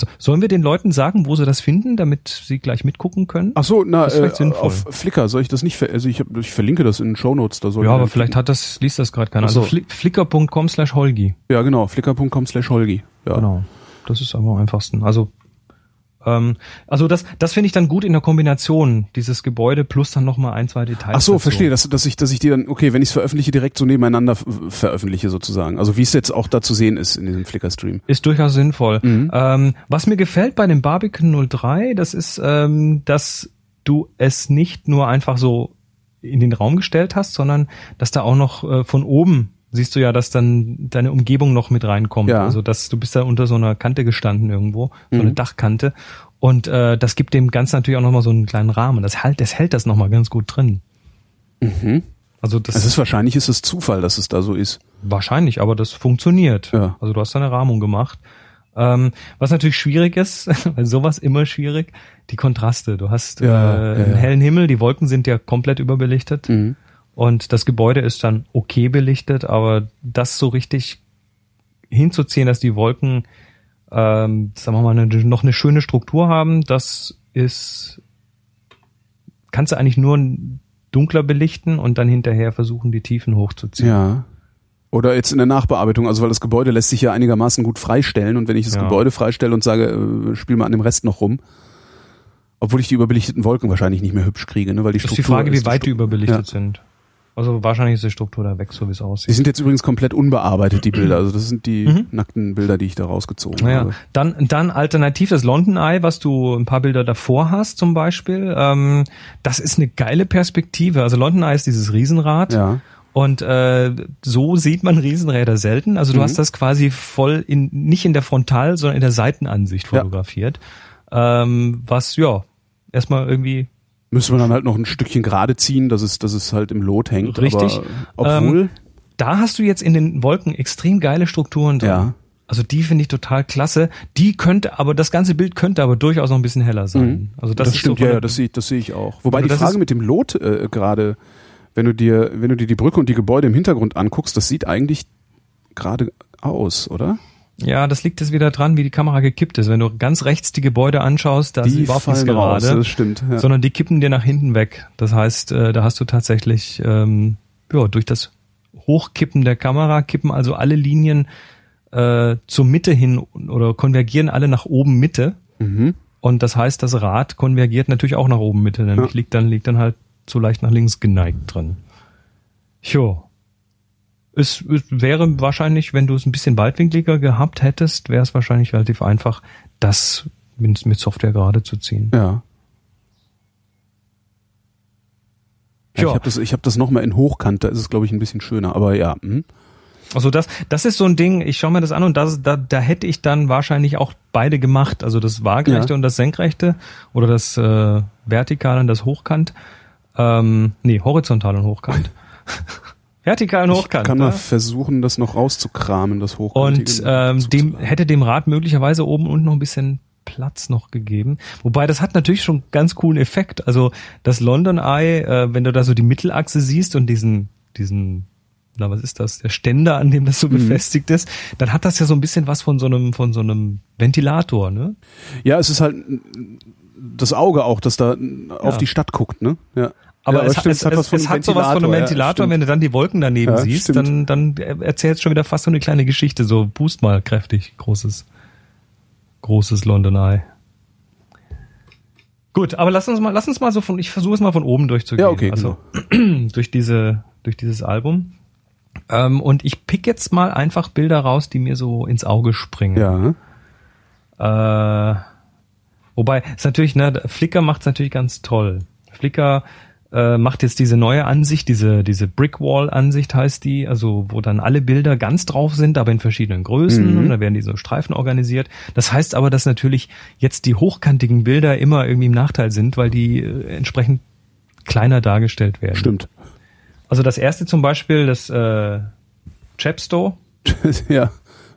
so, sollen wir den Leuten sagen, wo sie das finden, damit sie gleich mitgucken können? Ach so, na, äh, auf Flickr soll ich das nicht, ver also ich, hab, ich verlinke das in den Shownotes. Da soll ja, aber vielleicht hat das, liest das gerade keiner. So. Also fli flickr.com slash Holgi. Ja, genau, flickr.com slash Holgi. Ja. Genau. Das ist aber am einfachsten. Also, also das, das finde ich dann gut in der Kombination, dieses Gebäude plus dann nochmal ein, zwei Details. Ach so, dazu. verstehe, dass, dass ich, dass ich die dann, okay, wenn ich es veröffentliche, direkt so nebeneinander veröffentliche sozusagen. Also wie es jetzt auch da zu sehen ist in diesem Flickr-Stream. Ist durchaus sinnvoll. Mhm. Ähm, was mir gefällt bei dem Barbican 03, das ist, ähm, dass du es nicht nur einfach so in den Raum gestellt hast, sondern dass da auch noch äh, von oben siehst du ja, dass dann deine Umgebung noch mit reinkommt. Ja. Also dass du bist da unter so einer Kante gestanden irgendwo, so eine Mhm. Dachkante. Und äh, das gibt dem Ganzen natürlich auch nochmal so einen kleinen Rahmen. Das hält, das hält das nochmal ganz gut drin. Mhm. Also das Es ist wahrscheinlich ist es Zufall, dass es da so ist. Wahrscheinlich, aber das funktioniert. Ja. Also du hast da eine Rahmung gemacht. Ähm, was natürlich schwierig ist, weil sowas immer schwierig, die Kontraste. Du hast Ja, äh, ja, einen hellen Himmel, die Wolken sind ja komplett überbelichtet Mhm. Und das Gebäude ist dann okay belichtet, aber das so richtig hinzuziehen, dass die Wolken, ähm, sagen wir mal, eine, noch eine schöne Struktur haben, das ist, kannst du eigentlich nur dunkler belichten und dann hinterher versuchen, die Tiefen hochzuziehen. Ja. Oder jetzt in der Nachbearbeitung, also weil das Gebäude lässt sich ja einigermaßen gut freistellen und wenn ich das Ja. Gebäude freistelle und sage, äh, spiel mal an dem Rest noch rum, obwohl ich die überbelichteten Wolken wahrscheinlich nicht mehr hübsch kriege, ne, weil die Das ist Struktur die Frage, wie ist weit die Stru- überbelichtet Ja. sind. Also wahrscheinlich ist die Struktur da weg, so wie es Die aussieht. sind jetzt übrigens komplett unbearbeitet, die Bilder. Also das sind die Mhm. nackten Bilder, die ich da rausgezogen Naja, habe. dann, dann alternativ das London Eye, was du ein paar Bilder davor hast zum Beispiel. Ähm, das ist eine geile Perspektive. Also London Eye ist dieses Riesenrad. Ja. Und äh, so sieht man Riesenräder selten. Also du Mhm. hast das quasi voll in nicht in der Frontal, sondern in der Seitenansicht Ja. fotografiert. Ähm, was ja erstmal irgendwie Müssen wir dann halt noch ein Stückchen gerade ziehen, dass es, dass es halt im Lot hängt. Richtig. Aber obwohl, da hast du jetzt in den Wolken extrem geile Strukturen drin. Ja. Also die finde ich total klasse. Die könnte, aber das ganze Bild könnte aber durchaus noch ein bisschen heller sein. Mhm. Also das, das, ist stimmt, so ja, das sehe ich, das sehe ich auch. Wobei Also die Frage mit dem Lot äh, gerade, wenn du dir, wenn du dir die Brücke und die Gebäude im Hintergrund anguckst, das sieht eigentlich gerade aus, oder? Ja, das liegt jetzt wieder dran, wie die Kamera gekippt ist. Wenn du ganz rechts die Gebäude anschaust, da ist die überhaupt nichts fallen raus, gerade, das stimmt. Ja. sondern die kippen dir nach hinten weg. Das heißt, äh, da hast du tatsächlich ähm, ja, durch das Hochkippen der Kamera kippen also alle Linien äh, zur Mitte hin oder konvergieren alle nach oben Mitte. Mhm. Und das heißt, das Rad konvergiert natürlich auch nach oben Mitte, nämlich Ja. liegt dann liegt dann halt so leicht nach links geneigt drin. Jo. Es, es wäre wahrscheinlich, wenn du es ein bisschen weitwinkliger gehabt hättest, wäre es wahrscheinlich relativ einfach, das mit, mit Software gerade zu ziehen. Ja. ja ich habe das, ich hab das nochmal in Hochkant, da ist es, glaube ich, ein bisschen schöner, aber ja. hm. Also das, das ist so ein Ding, ich schaue mir das an und das, da, da hätte ich dann wahrscheinlich auch beide gemacht. Also das Waagerechte Ja. und das Senkrechte oder das äh, Vertikale und das Hochkant. Ähm, nee, horizontal und hochkant. Vertikal und Ich hochkant. kann ne? mal versuchen, das noch rauszukramen, das Hochkantige. Und ähm, dem hätte dem Rad möglicherweise oben und noch ein bisschen Platz noch gegeben. Wobei das hat natürlich schon ganz coolen Effekt. Also das London Eye, äh, wenn du da so die Mittelachse siehst und diesen diesen na was ist das der Ständer, an dem das so befestigt ist, dann hat das ja so ein bisschen was von so einem von so einem Ventilator, ne? Ja, es ist halt das Auge auch, das da auf Ja. die Stadt guckt, ne? Ja. Aber, ja, es, stimmt, es, es, es hat sowas von einem Ventilator, ja, wenn du dann die Wolken daneben Ja, siehst, stimmt. dann, dann erzählst schon wieder fast so eine kleine Geschichte, so boost mal kräftig, großes, großes London Eye. Gut, aber lass uns mal, lass uns mal so von, ich versuche es mal von oben durchzugehen. Ja, okay, Also durch diese, durch dieses Album. Ähm, und ich pick jetzt mal einfach Bilder raus, die mir so ins Auge springen. Ja. Äh, wobei, ist natürlich, ne, Flickr macht's natürlich ganz toll. Flickr äh, macht jetzt diese neue Ansicht, diese, diese Brickwall-Ansicht heißt die, also wo dann alle Bilder ganz drauf sind, aber in verschiedenen Größen Mhm. und da werden die so Streifen organisiert. Das heißt aber, dass natürlich jetzt die hochkantigen Bilder immer irgendwie im Nachteil sind, weil die äh, entsprechend kleiner dargestellt werden. Stimmt. Also das erste zum Beispiel, das äh, Chepstow, ja.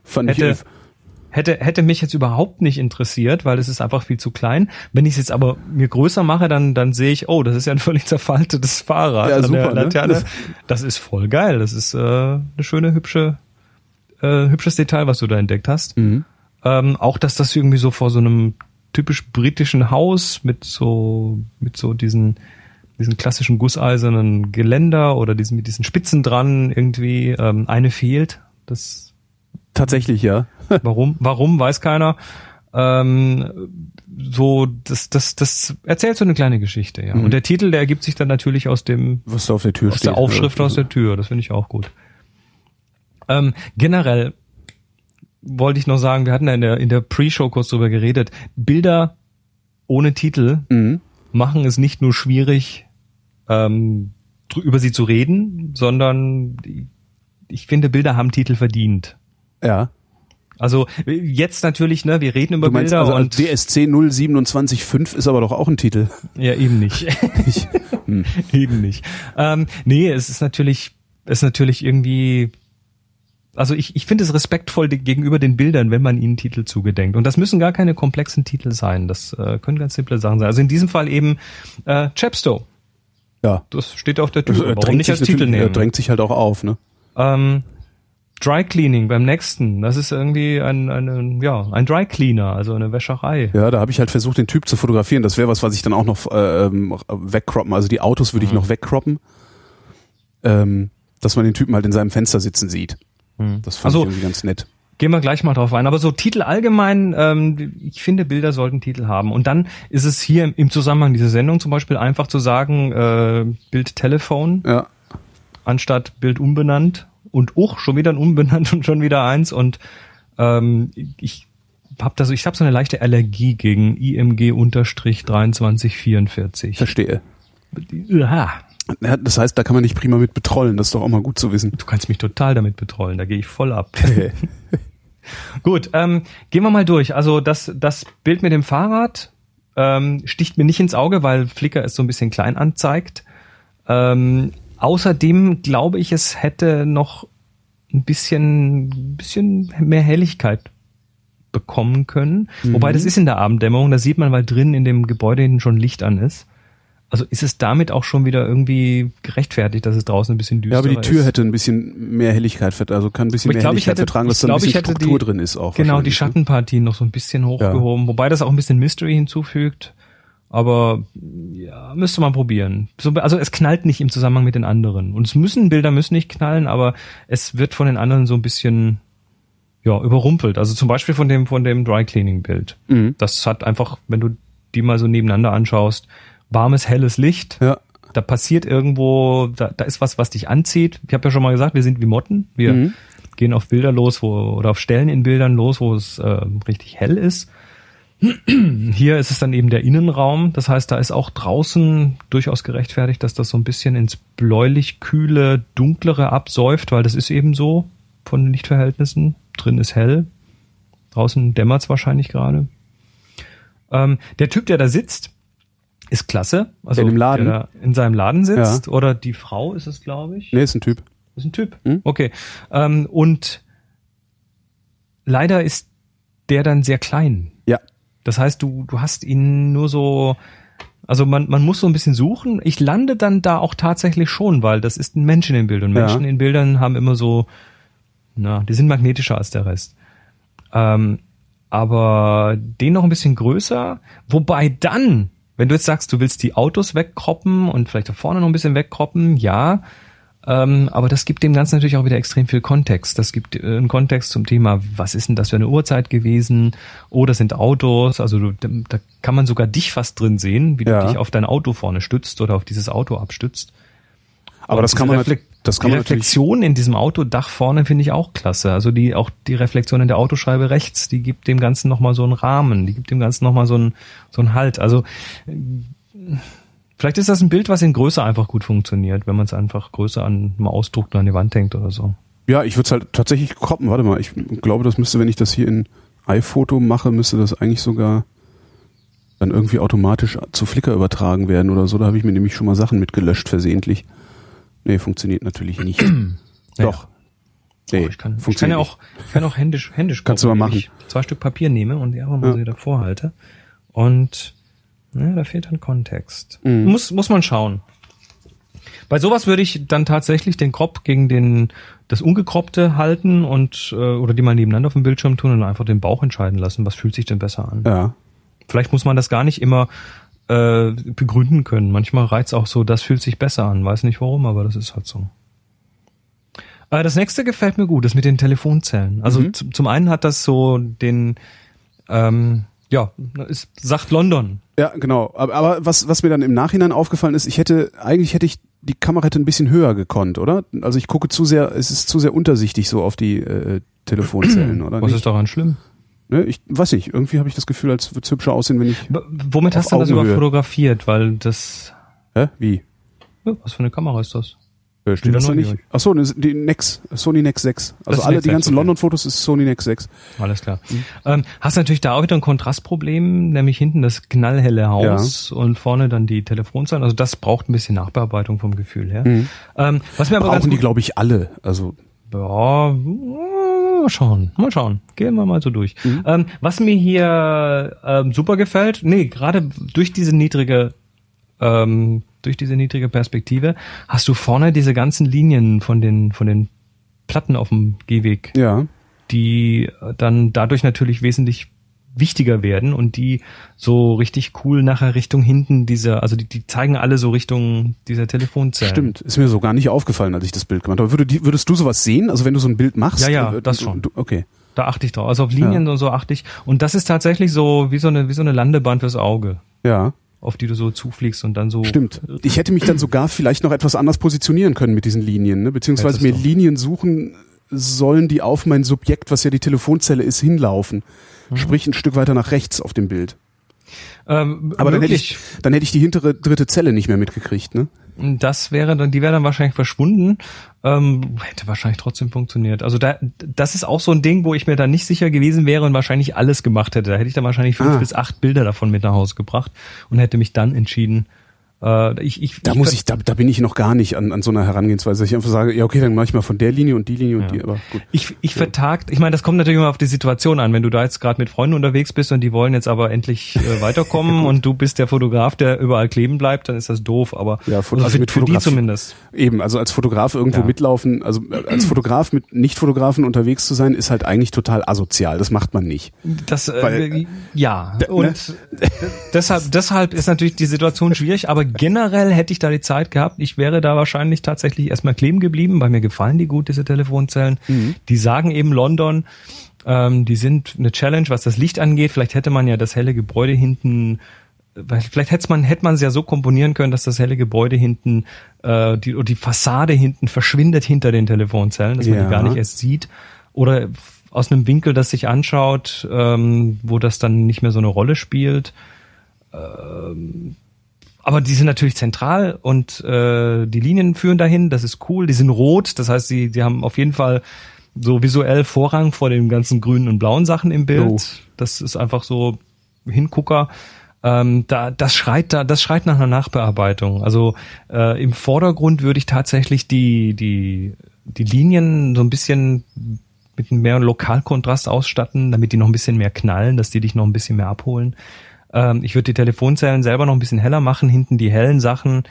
Fand Hätte- ich. Hätte, hätte mich jetzt überhaupt nicht interessiert, weil es ist einfach viel zu klein. Wenn ich es jetzt aber mir größer mache, dann, dann sehe ich, oh, das ist ja ein völlig zerfaltetes Fahrrad Ja, super, ne? Laterne. Das- Das ist voll geil. Das ist äh, eine schöne, hübsche, äh, hübsches Detail, was du da entdeckt hast. Mhm. Ähm, auch, dass das irgendwie so vor so einem typisch britischen Haus mit so, mit so diesen, diesen klassischen gusseisernen Geländer oder diesen, mit diesen Spitzen dran irgendwie, ähm, eine fehlt. Das Tatsächlich, ja. Warum? Warum weiß keiner. Ähm, so, das, das, das erzählt so eine kleine Geschichte, ja. Mhm. Und der Titel, der ergibt sich dann natürlich aus dem, Was da auf der Tür aus steht. der Aufschrift aus der Tür. Das finde ich auch gut. Ähm, generell wollte ich noch sagen, wir hatten ja in der, in der Pre-Show kurz drüber geredet. Bilder ohne Titel Mhm. machen es nicht nur schwierig, ähm, über sie zu reden, sondern ich finde, Bilder haben Titel verdient. Ja. Also äh, jetzt natürlich, ne, wir reden über Du meinst Bilder also und DSC 0275 ist aber doch auch ein Titel. ja eben nicht, Ich, hm. eben nicht. Ähm, nee, es ist natürlich, es ist natürlich irgendwie, also ich, ich finde es respektvoll gegenüber den Bildern, wenn man ihnen Titel zugedenkt. Und das müssen gar keine komplexen Titel sein. Das äh, können ganz simple Sachen sein. Also in diesem Fall eben äh, Chepstow. ja. Das steht auf der Tür. Also, Warum drängt nicht sich als Titel er nehmen? drängt sich halt auch auf, ne? Ähm, Dry Cleaning beim nächsten. Das ist irgendwie ein, ein, ja, ein Dry Cleaner, also eine Wäscherei. Ja, da habe ich halt versucht, den Typ zu fotografieren. Das wäre was, was ich dann auch noch äh, ähm, wegcroppen. Also die Autos würde ich noch wegcroppen, ähm, dass man den Typen halt in seinem Fenster sitzen sieht. Das fand Also- ich irgendwie ganz nett. Gehen wir gleich mal drauf ein. Aber so Titel allgemein, ähm, ich finde, Bilder sollten Titel haben. Und dann ist es hier im- Zusammenhang dieser Sendung zum Beispiel einfach zu sagen, äh, Bild Telefon Ja, anstatt Bild umbenannt und uch, schon wieder ein umbenannt und schon wieder eins. Und ähm, ich habe da so, ich habe so eine leichte Allergie gegen IMG unterstrich 2344. verstehe. Ja, Ja, das heißt, da kann man nicht prima mit betrollen. Das ist doch auch mal gut zu wissen. du kannst mich total damit betrollen, da gehe ich voll ab. Gut, ähm, gehen wir mal durch. Also das, das Bild mit dem Fahrrad ähm, sticht mir nicht ins Auge, weil Flickr es so ein bisschen klein anzeigt. Ähm, außerdem glaube ich, es hätte noch ein bisschen, bisschen mehr Helligkeit bekommen können. Wobei das ist in der Abenddämmerung, da sieht man, weil drin in dem Gebäude hinten schon Licht an ist. Also ist es damit auch schon wieder irgendwie gerechtfertigt, dass es draußen ein bisschen düster Ja, ist. aber die Tür hätte ein bisschen mehr Helligkeit, also kann ein bisschen Aber mehr glaube, ich Helligkeit hätte- vertragen, dass da ein bisschen Struktur die- drin ist auch. Genau, die ne? Schattenpartien noch so ein bisschen hochgehoben, wobei das auch ein bisschen Mystery hinzufügt. Aber ja, müsste man probieren. So, also es knallt nicht im Zusammenhang mit den anderen. Und es müssen, Bilder müssen nicht knallen, aber es wird von den anderen so ein bisschen, ja, überrumpelt. Also zum Beispiel von dem, von dem Dry Cleaning Bild. Mhm. Das hat einfach, wenn du die mal so nebeneinander anschaust, warmes, helles Licht. Ja. Da passiert irgendwo, da, da ist was, was dich anzieht. Ich habe ja schon mal gesagt, wir sind wie Motten. Wir Mhm. gehen auf Bilder los, wo, oder auf Stellen in Bildern los, wo es äh, richtig hell ist. Hier ist es dann eben der Innenraum. Das heißt, da ist auch draußen durchaus gerechtfertigt, dass das so ein bisschen ins bläulich-kühle, dunklere absäuft, weil das ist eben so von den Lichtverhältnissen. Drin ist hell. Draußen dämmert es wahrscheinlich gerade. Ähm, der Typ, der da sitzt, ist klasse. Also Der im Laden? Der da in seinem Laden sitzt. Oder die Frau ist es, glaube ich. Nee, ist ein Typ. Ist ein Typ. Hm? Okay. Ähm, und leider ist der dann sehr klein. Ja. Das heißt, du, du hast ihn nur so, also man, man muss so ein bisschen suchen. Ich lande dann da auch tatsächlich schon, weil das ist ein Mensch in den Bildern. Und Ja. Menschen in Bildern haben immer so, na, die sind magnetischer als der Rest. Ähm, aber den noch ein bisschen größer. Wobei dann, wenn du jetzt sagst, du willst die Autos wegkroppen und vielleicht da vorne noch ein bisschen wegkroppen, ja. Ähm, aber das gibt dem Ganzen natürlich auch wieder extrem viel Kontext. Das gibt äh, einen Kontext zum Thema, was ist denn das für eine Uhrzeit gewesen? Oh, das sind Autos. Also du, da kann man sogar dich fast drin sehen, wie Ja. du dich auf dein Auto vorne stützt oder auf dieses Auto abstützt. Aber Und das kann man, Reflek- das kann die man natürlich, Reflexion in diesem Autodach vorne finde ich auch klasse. Also die auch die Reflexion in der Autoscheibe rechts, die gibt dem Ganzen nochmal so einen Rahmen, die gibt dem Ganzen nochmal so einen so einen Halt. Also äh, vielleicht ist das ein Bild, was in Größe einfach gut funktioniert, wenn man es einfach größer an mal ausdruckt und an die Wand hängt oder so. ja, ich würde es halt tatsächlich kroppen. Warte mal, ich glaube, das müsste, wenn ich das hier in iPhoto mache, müsste das eigentlich sogar dann irgendwie automatisch zu Flickr übertragen werden oder so. Da habe ich mir nämlich schon mal Sachen mitgelöscht versehentlich. Nee, funktioniert natürlich nicht. Doch. Nee, Oh, ich kann, ich kann ja auch, ich kann auch händisch, händisch Kannst du mal machen. Ich zwei Stück Papier nehme und die einfach mal Ja. so wieder vorhalte. Und ne, da fehlt dann Kontext. Mhm. Muss, muss man schauen. Bei sowas würde ich dann tatsächlich den Crop gegen den das ungekroppte halten und äh, oder die mal nebeneinander auf dem Bildschirm tun und einfach den Bauch entscheiden lassen. Was fühlt sich denn besser an? Ja. Vielleicht muss man das gar nicht immer äh, begründen können. Manchmal reizt auch so, das fühlt sich besser an. Weiß nicht warum, aber das ist halt so. Äh, das nächste gefällt mir gut, das mit den Telefonzellen. Also Mhm. zum einen hat das so den, ähm, ja, es sagt London. Ja, genau. Aber, aber was, was mir dann im Nachhinein aufgefallen ist, ich hätte, eigentlich hätte ich, die Kamera hätte ein bisschen höher gekonnt, oder? Also ich gucke zu sehr, es ist zu sehr untersichtig so auf die äh, Telefonzellen, oder? Was nicht? ist daran schlimm? Ne? Ich weiß nicht, irgendwie habe ich das Gefühl, als würde es hübscher aussehen, wenn ich. W- Womit hast du das überhaupt fotografiert? Weil das, Hä? Wie? ja, was für eine Kamera ist das? Äh, steht das da nicht? neugierig. Ach so, ne, die Nex, Sony Nex 6. Das Also alle, Nex die 6, ganzen okay. London-Fotos ist Sony Nex 6. Alles klar. Ähm, hast natürlich da auch wieder ein Kontrastproblem, nämlich hinten das knallhelle Haus und vorne dann die Telefonzellen. Also das braucht ein bisschen Nachbearbeitung vom Gefühl her. Ähm, was mir aber ganz Brauchen die, glaube ich, alle. Also, ja, mal schauen, mal schauen. Gehen wir mal so durch. Ähm, was mir hier ähm, super gefällt, nee, gerade durch diese niedrige ähm, durch diese niedrige Perspektive hast du vorne diese ganzen Linien von den von den Platten auf dem Gehweg ja. die äh, dann dadurch natürlich wesentlich wichtiger werden und die so richtig cool nachher Richtung hinten dieser, also die, die zeigen alle so Richtung dieser Telefonzellen. Stimmt, ist mir so gar nicht aufgefallen, als ich das Bild gemacht habe. Würde würdest du sowas sehen? Also wenn du so ein Bild machst? Ja, ja, äh, das schon. Du, okay. Da achte ich drauf. Also auf Linien und so achte ich. Und das ist tatsächlich so wie so eine, wie so eine Landebahn fürs Auge, Ja, auf die du so zufliegst und dann so. stimmt. Ich hätte mich dann sogar vielleicht noch etwas anders positionieren können mit diesen Linien, ne? beziehungsweise mir du. Linien suchen sollen, die auf mein Subjekt, was ja die Telefonzelle ist, hinlaufen. Mhm. Sprich ein Stück weiter nach rechts auf dem Bild. Ähm, Aber dann hätte, ich, dann hätte ich die hintere dritte Zelle nicht mehr mitgekriegt. Ne? Das wäre dann, die wäre dann wahrscheinlich verschwunden. Ähm, hätte wahrscheinlich trotzdem funktioniert. Also da, das ist auch so ein Ding, wo ich mir dann nicht sicher gewesen wäre und wahrscheinlich alles gemacht hätte. Da hätte ich dann wahrscheinlich fünf Ah. bis acht Bilder davon mit nach Hause gebracht und hätte mich dann entschieden. Äh, ich, ich, Da muss ich, da, da bin ich noch gar nicht an, an so einer Herangehensweise, dass ich einfach sage, ja okay, dann mache ich mal von der Linie und die Linie und Ja. die, aber gut. Ich, ich vertagt, ich meine, das kommt natürlich immer auf die Situation an. Wenn du da jetzt gerade mit Freunden unterwegs bist und die wollen jetzt aber endlich äh, weiterkommen und du bist der Fotograf, der überall kleben bleibt, dann ist das doof. Aber Ja, also für, mit für die zumindest. Eben, also als Fotograf irgendwo Ja. mitlaufen, also äh, als Fotograf mit Nicht-Fotografen unterwegs zu sein, ist halt eigentlich total asozial. Das macht man nicht. Das, äh, Weil, ja. ne? Und deshalb, deshalb ist natürlich die Situation schwierig, aber generell hätte ich da die Zeit gehabt. Ich wäre da wahrscheinlich tatsächlich erstmal kleben geblieben, weil mir gefallen die gut, diese Telefonzellen. Mhm. Die sagen eben London. Ähm, die sind eine Challenge, was das Licht angeht. Vielleicht hätte man ja das helle Gebäude hinten vielleicht hätte man hätte man es ja so komponieren können, dass das helle Gebäude hinten äh, die die Fassade hinten verschwindet hinter den Telefonzellen, dass man Ja. die gar nicht erst sieht oder aus einem Winkel, das sich anschaut, ähm, wo das dann nicht mehr so eine Rolle spielt. Ähm, aber die sind natürlich zentral und äh, die Linien führen dahin. Das ist cool. Die sind rot, das heißt, sie die haben auf jeden Fall so visuell Vorrang vor den ganzen grünen und blauen Sachen im Bild. Jo. Das ist einfach so Hingucker. Ähm, da, das schreit da, das schreit nach einer Nachbearbeitung. Also äh, im Vordergrund würde ich tatsächlich die die die Linien so ein bisschen mit mehr Lokalkontrast ausstatten, damit die noch ein bisschen mehr knallen, dass die dich noch ein bisschen mehr abholen. Ähm, ich würde die Telefonzellen selber noch ein bisschen heller machen, hinten die hellen Sachen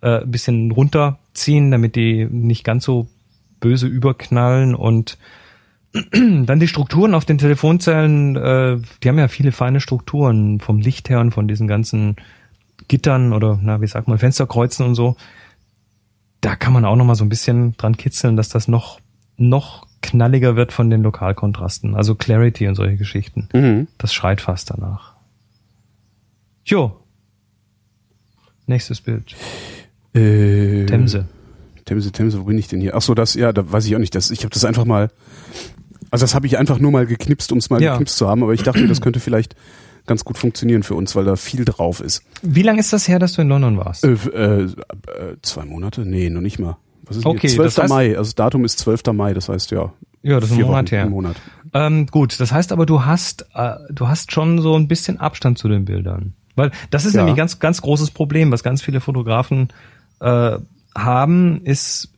äh, ein bisschen runterziehen, damit die nicht ganz so böse überknallen und dann die Strukturen auf den Telefonzellen, äh, die haben ja viele feine Strukturen vom Licht her und von diesen ganzen Gittern oder na, wie sagt man, Fensterkreuzen und so. Da kann man auch noch mal so ein bisschen dran kitzeln, dass das noch noch knalliger wird von den Lokalkontrasten, also Clarity und solche Geschichten. Mhm. Das schreit fast danach. Jo. Nächstes Bild. Äh, Themse. Themse, Themse, wo bin ich denn hier? Ach so, das, ja, da weiß ich auch nicht. Das, ich habe das einfach mal, also das habe ich einfach nur mal geknipst, um es mal Ja. geknipst zu haben, aber ich dachte, das könnte vielleicht ganz gut funktionieren für uns, weil da viel drauf ist. Wie lange ist das her, dass du in London warst? Äh, äh, äh, zwei Monate? Nee, noch nicht mal. Was ist Okay, hier? 12. das heißt- Mai, also das Datum ist 12. Mai, das heißt ja. Ja, das ist ein Monat Wochen, her. Monat. Ähm, gut, das heißt aber, du hast, äh, du hast schon so ein bisschen Abstand zu den Bildern. Weil das ist Ja. nämlich ein ganz, ganz großes Problem, was ganz viele Fotografen äh, haben, ist,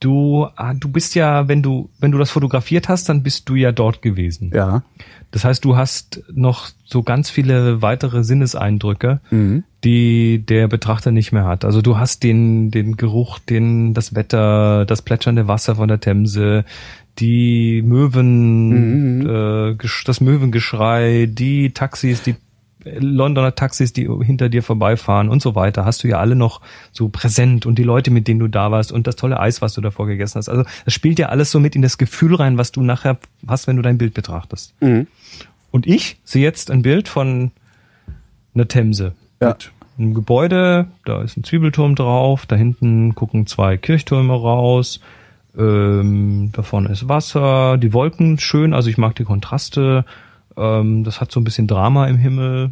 du, ah, du bist ja, wenn du, wenn du das fotografiert hast, dann bist du ja dort gewesen. Ja. Das heißt, du hast noch so ganz viele weitere Sinneseindrücke, Mhm. die der Betrachter nicht mehr hat. Also du hast den, den Geruch, den, das Wetter, das plätschernde Wasser von der Themse, die Möwen, Mhm. äh, das Möwengeschrei, die Taxis, die Londoner Taxis, die hinter dir vorbeifahren und so weiter, hast du ja alle noch so präsent und die Leute, mit denen du da warst und das tolle Eis, was du davor gegessen hast. Also das spielt ja alles so mit in das Gefühl rein, was du nachher hast, wenn du dein Bild betrachtest. Mhm. Und ich sehe jetzt ein Bild von einer Themse. Ja. Mit einem Gebäude, da ist ein Zwiebelturm drauf, da hinten gucken zwei Kirchtürme raus, ähm, da vorne ist Wasser, die Wolken schön, also ich mag die Kontraste, ähm, das hat so ein bisschen Drama im Himmel,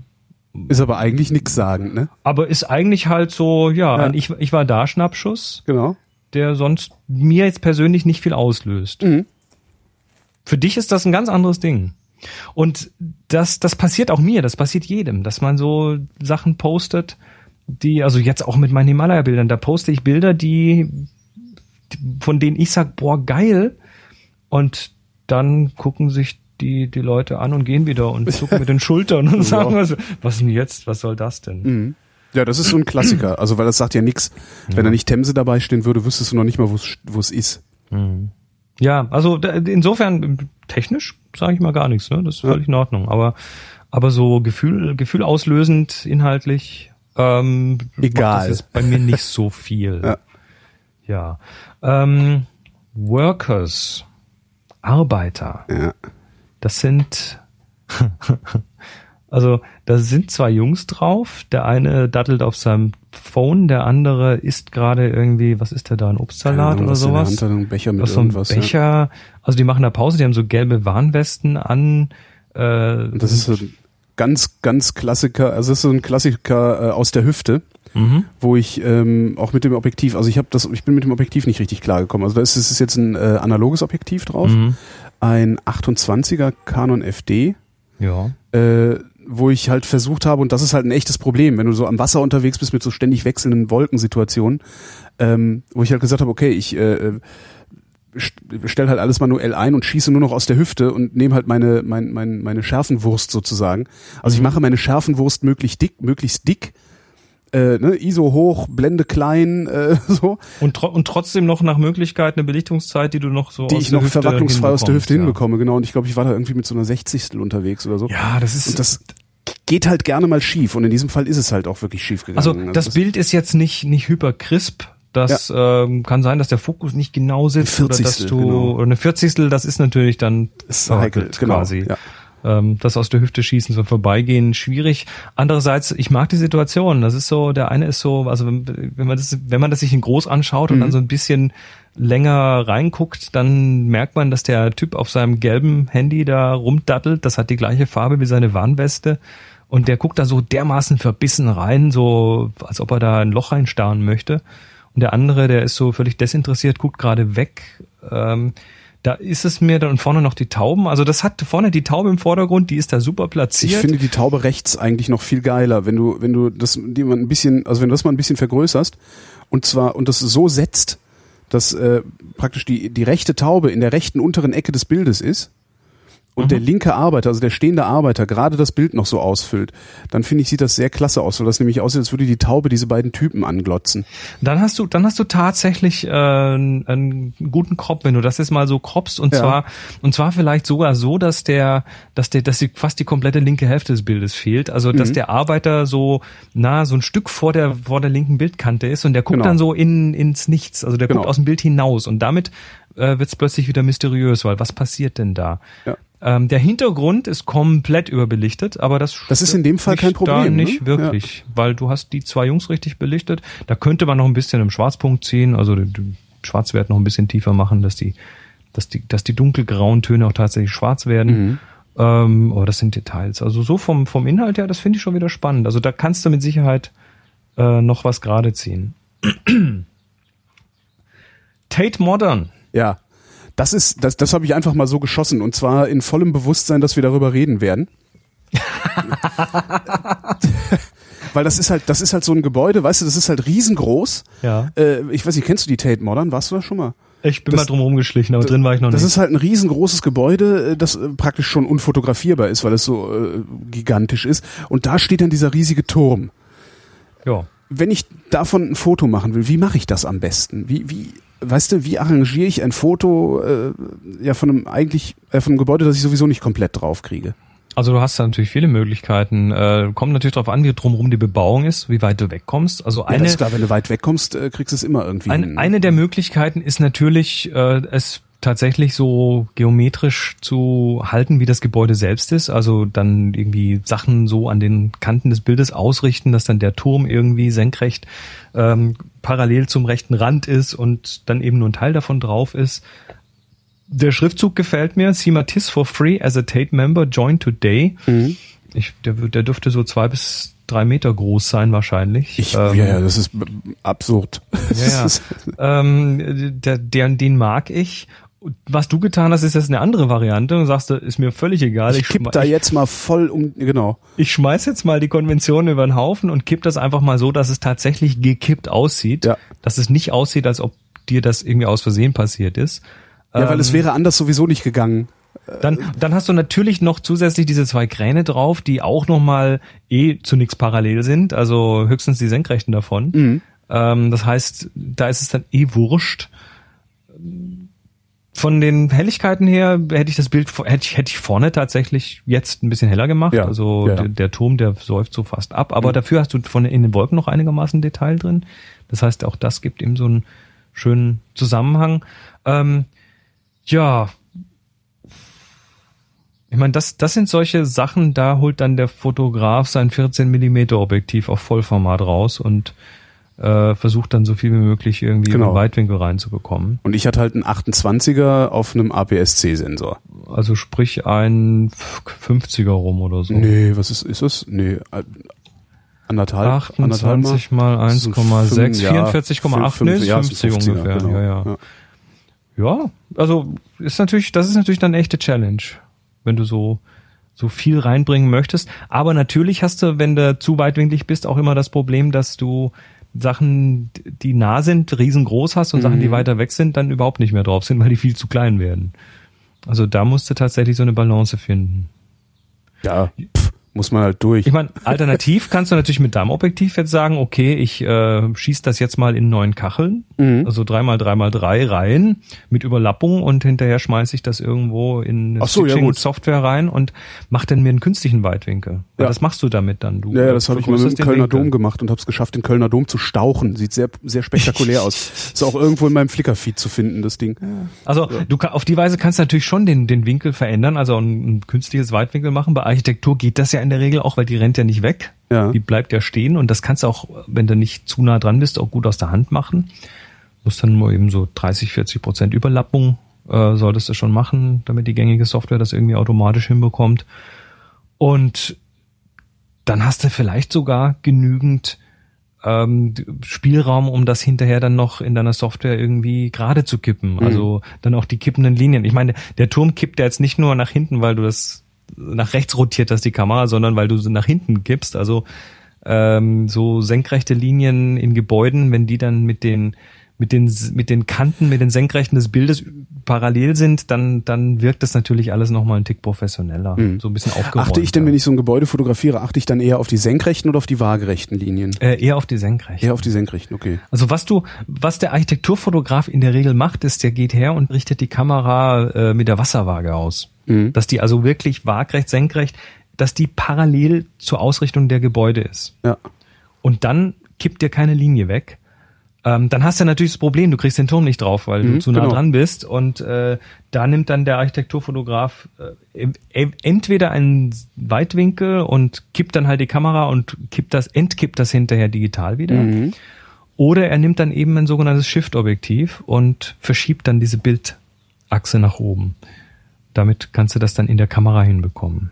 Ist aber eigentlich nix sagen, ne? aber ist eigentlich halt so, ja, Ja. ein ich, ich war da Schnappschuss, Genau. der sonst mir jetzt persönlich nicht viel auslöst. Mhm. Für dich ist das ein ganz anderes Ding. Und das, das passiert auch mir, das passiert jedem, dass man so Sachen postet, die, also jetzt auch mit meinen Himalaya-Bildern, da poste ich Bilder, die, die von denen ich sag, boah, geil. Und dann gucken sich die, die Leute an und gehen wieder und zucken mit den Schultern und sagen, was, was ist denn jetzt? Was soll das denn? Mhm. Ja, das ist so ein Klassiker. Also, weil das sagt ja nix. Wenn da nicht Themse dabei stehen würde, wüsstest du noch nicht mal, wo es- ist. Ja, also insofern technisch sage ich mal gar nichts, ne? Das ist Ja. völlig in Ordnung. Aber aber so Gefühl Gefühl auslösend inhaltlich ähm, Egal. das jetzt bei mir nicht so viel. Ja. Ja. Ähm, Workers, Arbeiter. Ja. Das sind also da sind zwei Jungs drauf. Der eine dattelt auf seinem Phone, der andere isst gerade irgendwie, was ist der da, ein Obstsalat Ahnung, oder was in der sowas? Hand hat, ein Becher mit Was so irgendwas. Ja. Becher. Also die machen da Pause, die haben so gelbe Warnwesten an. Äh, das ist so ein ganz, ganz Klassiker, also das ist so ein Klassiker äh, aus der Hüfte, mhm. wo ich ähm, auch mit dem Objektiv, also ich habe das, ich bin mit dem Objektiv nicht richtig klargekommen. Also da ist es ist jetzt ein äh, analoges Objektiv drauf, Mhm. Ein 28er Canon FD, Ja. äh, wo ich halt versucht habe, und das ist halt ein echtes Problem, wenn du so am Wasser unterwegs bist mit so ständig wechselnden Wolkensituationen, ähm, wo ich halt gesagt habe, okay, ich äh, stelle halt alles manuell ein und schieße nur noch aus der Hüfte und nehme halt meine, mein, mein, meine Schärfenwurst sozusagen. Also ich mache meine Schärfenwurst möglichst dick, möglichst dick, äh, ne, ISO hoch, Blende klein, äh, so, Und, tro und trotzdem noch nach Möglichkeit eine Belichtungszeit, die du noch so die ich noch Hüfte verwacklungsfrei aus der Hüfte hinbekommst, hinbekomme, genau. Und ich glaube, ich war da irgendwie mit so einer Sechzigstel unterwegs oder so. Ja, ja das ist Und das geht halt gerne mal schief. Und in diesem Fall ist es halt auch wirklich schief gegangen. Also das Bild ist jetzt nicht nicht hyper crisp, Das ähm, kann sein, dass der Fokus nicht genau sitzt oder dass du genau. eine Vierzigstel, das ist natürlich dann ist heikel, genau, quasi. ja. Ähm, das aus der Hüfte schießen, so vorbeigehen, schwierig. Andererseits, ich mag die Situation. Das ist so, der eine ist so, also wenn, wenn man das, wenn man das sich in groß anschaut und dann so ein bisschen länger reinguckt, dann merkt man, dass der Typ auf seinem gelben Handy da rumdattelt. Das hat die gleiche Farbe wie seine Warnweste. Und der guckt da so dermaßen verbissen rein, so als ob er da ein Loch reinstarren möchte. Und der andere, der ist so völlig desinteressiert, guckt gerade weg. Ähm, da ist es mir dann vorne noch die Tauben. Also das hat vorne die Taube im Vordergrund, die ist da super platziert. Ich finde die Taube rechts eigentlich noch viel geiler, wenn du, wenn du das, die man ein bisschen, also wenn du das mal ein bisschen vergrößerst und zwar und das so setzt, dass äh, praktisch die die rechte Taube in der rechten unteren Ecke des Bildes ist und der linke Arbeiter, also der stehende Arbeiter, gerade das Bild noch so ausfüllt, dann finde ich, sieht das sehr klasse aus, weil das nämlich aussieht, als würde die Taube diese beiden Typen anglotzen. Dann hast du, dann hast du tatsächlich äh, einen, guten Crop, wenn du das jetzt mal so croppst und Ja. zwar und zwar vielleicht sogar so, dass der, dass der, dass die, fast die komplette linke Hälfte des Bildes fehlt. Also Mhm. dass der Arbeiter so na so ein Stück vor der vor der linken Bildkante ist und der guckt Genau. dann so in ins Nichts. Also der Genau. guckt aus dem Bild hinaus und damit äh, wird es plötzlich wieder mysteriös, weil was passiert denn da? Ja. Ähm, der Hintergrund ist komplett überbelichtet, aber das Das ist in dem Fall kein Problem, Da ne? nicht wirklich, weil du hast die zwei Jungs richtig belichtet. Da könnte man noch ein bisschen im Schwarzpunkt ziehen, also den, den Schwarzwert noch ein bisschen tiefer machen, dass die, dass die, dass die dunkelgrauen Töne auch tatsächlich schwarz werden. Mhm. Ähm, aber das sind Details. Also so vom, vom Inhalt her, das finde ich schon wieder spannend. Also da kannst du mit Sicherheit äh, noch was gerade ziehen. Tate Modern. Ja. Das ist, das, das habe ich einfach mal so geschossen und zwar in vollem Bewusstsein, dass wir darüber reden werden. Weil das ist halt, das ist halt so ein Gebäude, weißt du, das ist halt riesengroß. Ja. Äh, ich weiß nicht, kennst du die Tate Modern? Warst du da schon mal? Ich bin Das- mal drum rumgeschlichen, aber drin war ich noch Das nicht. ist halt ein riesengroßes Gebäude, äh, das äh, praktisch schon unfotografierbar ist, weil es so äh, gigantisch ist. Und da steht dann dieser riesige Turm. ja. Wenn ich davon ein Foto machen will, wie mache ich das am besten? Wie, wie, weißt du, wie arrangiere ich ein Foto äh, ja von einem eigentlich äh, von einem Gebäude, das ich sowieso nicht komplett drauf kriege? Also du hast da natürlich viele Möglichkeiten. Äh, kommt natürlich darauf an, wie drumherum die Bebauung ist, wie weit du wegkommst. Also Ja, eine, das ist klar, wenn du weit wegkommst, äh, kriegst du es immer irgendwie ein, hin. eine der Möglichkeiten ist natürlich, äh, es tatsächlich so geometrisch zu halten, wie das Gebäude selbst ist. Also dann irgendwie Sachen so an den Kanten des Bildes ausrichten, dass dann der Turm irgendwie senkrecht ähm, parallel zum rechten Rand ist und dann eben nur ein Teil davon drauf ist. Der Schriftzug gefällt mir. See Matisse for free as a Tate member. Join today. Mhm. Ich, der, der dürfte so zwei bis drei Meter groß sein wahrscheinlich. Ich, Ähm, ja, ja, das ist absurd. Ja, ja. ähm, der, der, den mag ich. Was du getan hast, ist jetzt eine andere Variante und sagst, du, ist mir völlig egal. Ich kipp schme- da ich, jetzt mal voll um, genau. ich schmeiß jetzt mal die Konvention über den Haufen und kipp das einfach mal so, dass es tatsächlich gekippt aussieht. Ja. Dass es nicht aussieht, als ob dir das irgendwie aus Versehen passiert ist. Ja, weil es Ähm, wäre anders sowieso nicht gegangen. Dann, dann hast du natürlich noch zusätzlich diese zwei Kräne drauf, die auch nochmal eh zu nichts parallel sind, also höchstens die Senkrechten davon. Mhm. Ähm, das heißt, da ist es dann eh wurscht. Von den Helligkeiten her hätte ich das Bild, hätte ich, hätte ich vorne tatsächlich jetzt ein bisschen heller gemacht. Ja, Also ja. Der, der Turm, der säuft so fast ab. Aber dafür hast du von in den Wolken noch einigermaßen Detail drin. Das heißt, auch das gibt ihm so einen schönen Zusammenhang. Ähm, ja, ich meine, das, das sind solche Sachen, da holt dann der Fotograf sein 14 Millimeter Objektiv auf Vollformat raus und äh, versucht dann so viel wie möglich irgendwie Genau. im Weitwinkel reinzubekommen. Und ich hatte halt einen 28er auf einem APS-C-Sensor. Also sprich ein 50er rum oder so. Nee, was ist, ist es? Nee, äh, anderthalb, anderthalb 28 mal Das sind 1,6, fünf- ja, 44,8, fünf- nee, ist ja, 50 50er, ungefähr. genau. Ja, ja. Ja. Ja, also ist natürlich, das ist natürlich dann eine echte Challenge, wenn du so so viel reinbringen möchtest. Aber natürlich hast du, wenn du zu weitwinklig bist, auch immer das Problem, dass du Sachen, die nah sind, riesengroß hast und Sachen, Mhm. die weiter weg sind, dann überhaupt nicht mehr drauf sind, weil die viel zu klein werden. Also da musst du tatsächlich so eine Balance finden. Ja, pff, muss man halt durch. Ich meine, alternativ kannst du natürlich mit deinem Objektiv jetzt sagen, okay, ich äh, schieße das jetzt mal in neun Kacheln, Mhm. also dreimal dreimal drei Reihen mit Überlappung und hinterher schmeiße ich das irgendwo in eine so, ja. Software rein und mach dann mir einen künstlichen Weitwinkel. Ja. Das machst du damit dann. Du Ja, ja, das habe ich mal mit dem Kölner Winkel. Dom gemacht und habe es geschafft, den Kölner Dom zu stauchen. Sieht sehr, sehr spektakulär aus. Ist auch irgendwo in meinem Flickr-Feed zu finden, das Ding. Also du kann, auf die Weise kannst du natürlich schon den, den Winkel verändern, also ein, ein künstliches Weitwinkel machen. Bei Architektur geht das ja in der Regel auch, weil die rennt ja nicht weg. Ja. Die bleibt ja stehen und das kannst du auch, wenn du nicht zu nah dran bist, auch gut aus der Hand machen. Muss dann nur eben so 30, 40 Prozent Überlappung äh, solltest du schon machen, damit die gängige Software das irgendwie automatisch hinbekommt. Und dann hast du vielleicht sogar genügend ähm, Spielraum, um das hinterher dann noch in deiner Software irgendwie gerade zu kippen. Also dann auch die kippenden Linien. Ich meine, der Turm kippt ja jetzt nicht nur nach hinten, weil du das nach rechts rotiert hast, die Kamera, sondern weil du sie nach hinten kippst. Also ähm, so senkrechte Linien in Gebäuden, wenn die dann mit den mit den mit den Kanten, mit den Senkrechten des Bildes parallel sind, dann dann wirkt das natürlich alles noch mal ein Tick professioneller, so ein bisschen aufgeräumt. Achte ich denn, wenn ich so ein Gebäude fotografiere, achte ich dann eher auf die senkrechten oder auf die waagerechten Linien? äh, eher auf die Senkrechten. Eher auf die senkrechten, okay. Also was du, was der Architekturfotograf in der Regel macht, ist, der geht her und richtet die Kamera äh, mit der Wasserwaage aus. Mhm. Dass die also wirklich waagrecht, senkrecht, dass die parallel zur Ausrichtung der Gebäude ist. Ja. Und dann kippt dir keine Linie weg. Ähm, dann hast du natürlich das Problem, du kriegst den Turm nicht drauf, weil du Mhm, zu nah genau. dran bist. Und äh, da nimmt dann der Architekturfotograf äh, em- em- entweder einen Weitwinkel und kippt dann halt die Kamera und kippt das, entkippt das hinterher digital wieder. Mhm. Oder er nimmt dann eben ein sogenanntes Shift-Objektiv und verschiebt dann diese Bildachse nach oben. Damit kannst du das dann in der Kamera hinbekommen.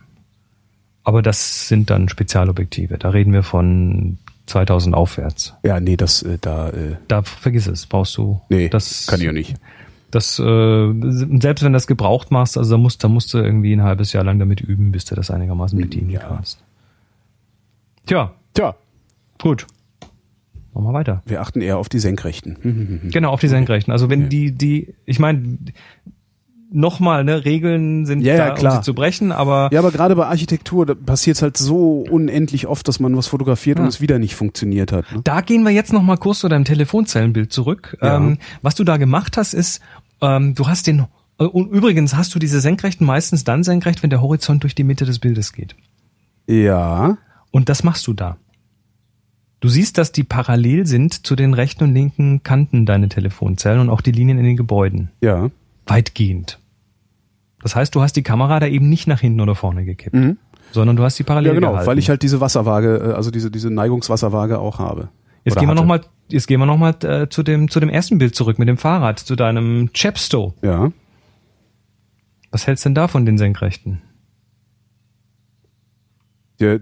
Aber das sind dann Spezialobjektive. Da reden wir von 2000 aufwärts. Ja, nee, das äh, da äh, Da vergiss es, brauchst du. nee, das kann ich ja nicht. Das äh, selbst wenn du das gebraucht machst, also da musst, da musst du irgendwie ein halbes Jahr lang damit üben, bis du das einigermaßen bedienen Ja. kannst. Tja, Tja, gut. Machen wir weiter. wir achten eher auf die senkrechten. Genau, auf die Senkrechten. Also wenn die, die, ich meine, nochmal, ne, Regeln sind Ja, ja, da, klar. um sie zu brechen, aber Ja, aber gerade bei Architektur passiert es halt so unendlich oft, dass man was fotografiert und Ja. es wieder nicht funktioniert hat. Ne? da gehen wir jetzt nochmal kurz zu deinem Telefonzellenbild zurück. Ja. Ähm, was du da gemacht hast, ist, ähm, du hast den, äh, und übrigens hast du diese Senkrechten meistens dann senkrecht, wenn der Horizont durch die Mitte des Bildes geht. Ja, Und das machst du da. Du siehst, dass die parallel sind zu den rechten und linken Kanten deiner Telefonzellen und auch die Linien in den Gebäuden. ja. Weitgehend. Das heißt, du hast die Kamera da eben nicht nach hinten oder vorne gekippt, Mhm. sondern du hast sie parallel Ja, genau, gehalten. weil ich halt diese Wasserwaage, äh, also diese, diese Neigungswasserwaage auch habe. Jetzt gehen wir hatte. nochmal, jetzt gehen wir noch mal äh, zu dem zu dem ersten Bild zurück mit dem Fahrrad, zu deinem Chepstow. Ja. Was hältst denn da von den Senkrechten? Der,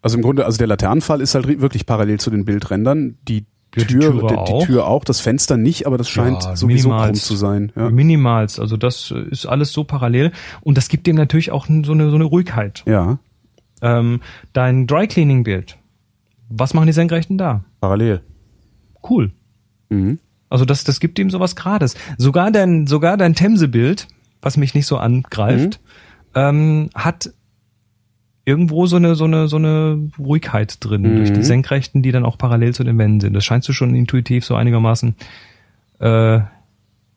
also im Grunde, also der Laternenfall ist halt wirklich parallel zu den Bildrändern. Die Ja, die Tür, die, auch. die Tür auch, das Fenster nicht, aber das scheint Ja, sowieso krumm zu sein. Ja. Minimals, also das ist alles so parallel und das gibt dem natürlich auch so eine so eine Ruhigkeit. ja, Ähm, dein Dry Cleaning Bild. Was machen die Senkrechten da? parallel. Cool. Mhm. Also das, das gibt ihm sowas Grades. Sogar dein, sogar dein Themse-Bild, was mich nicht so angreift, ähm, hat irgendwo so eine, so eine, so eine Ruhigkeit drin Mhm. durch die Senkrechten, die dann auch parallel zu den Wänden sind. Das scheinst du schon intuitiv so einigermaßen, äh,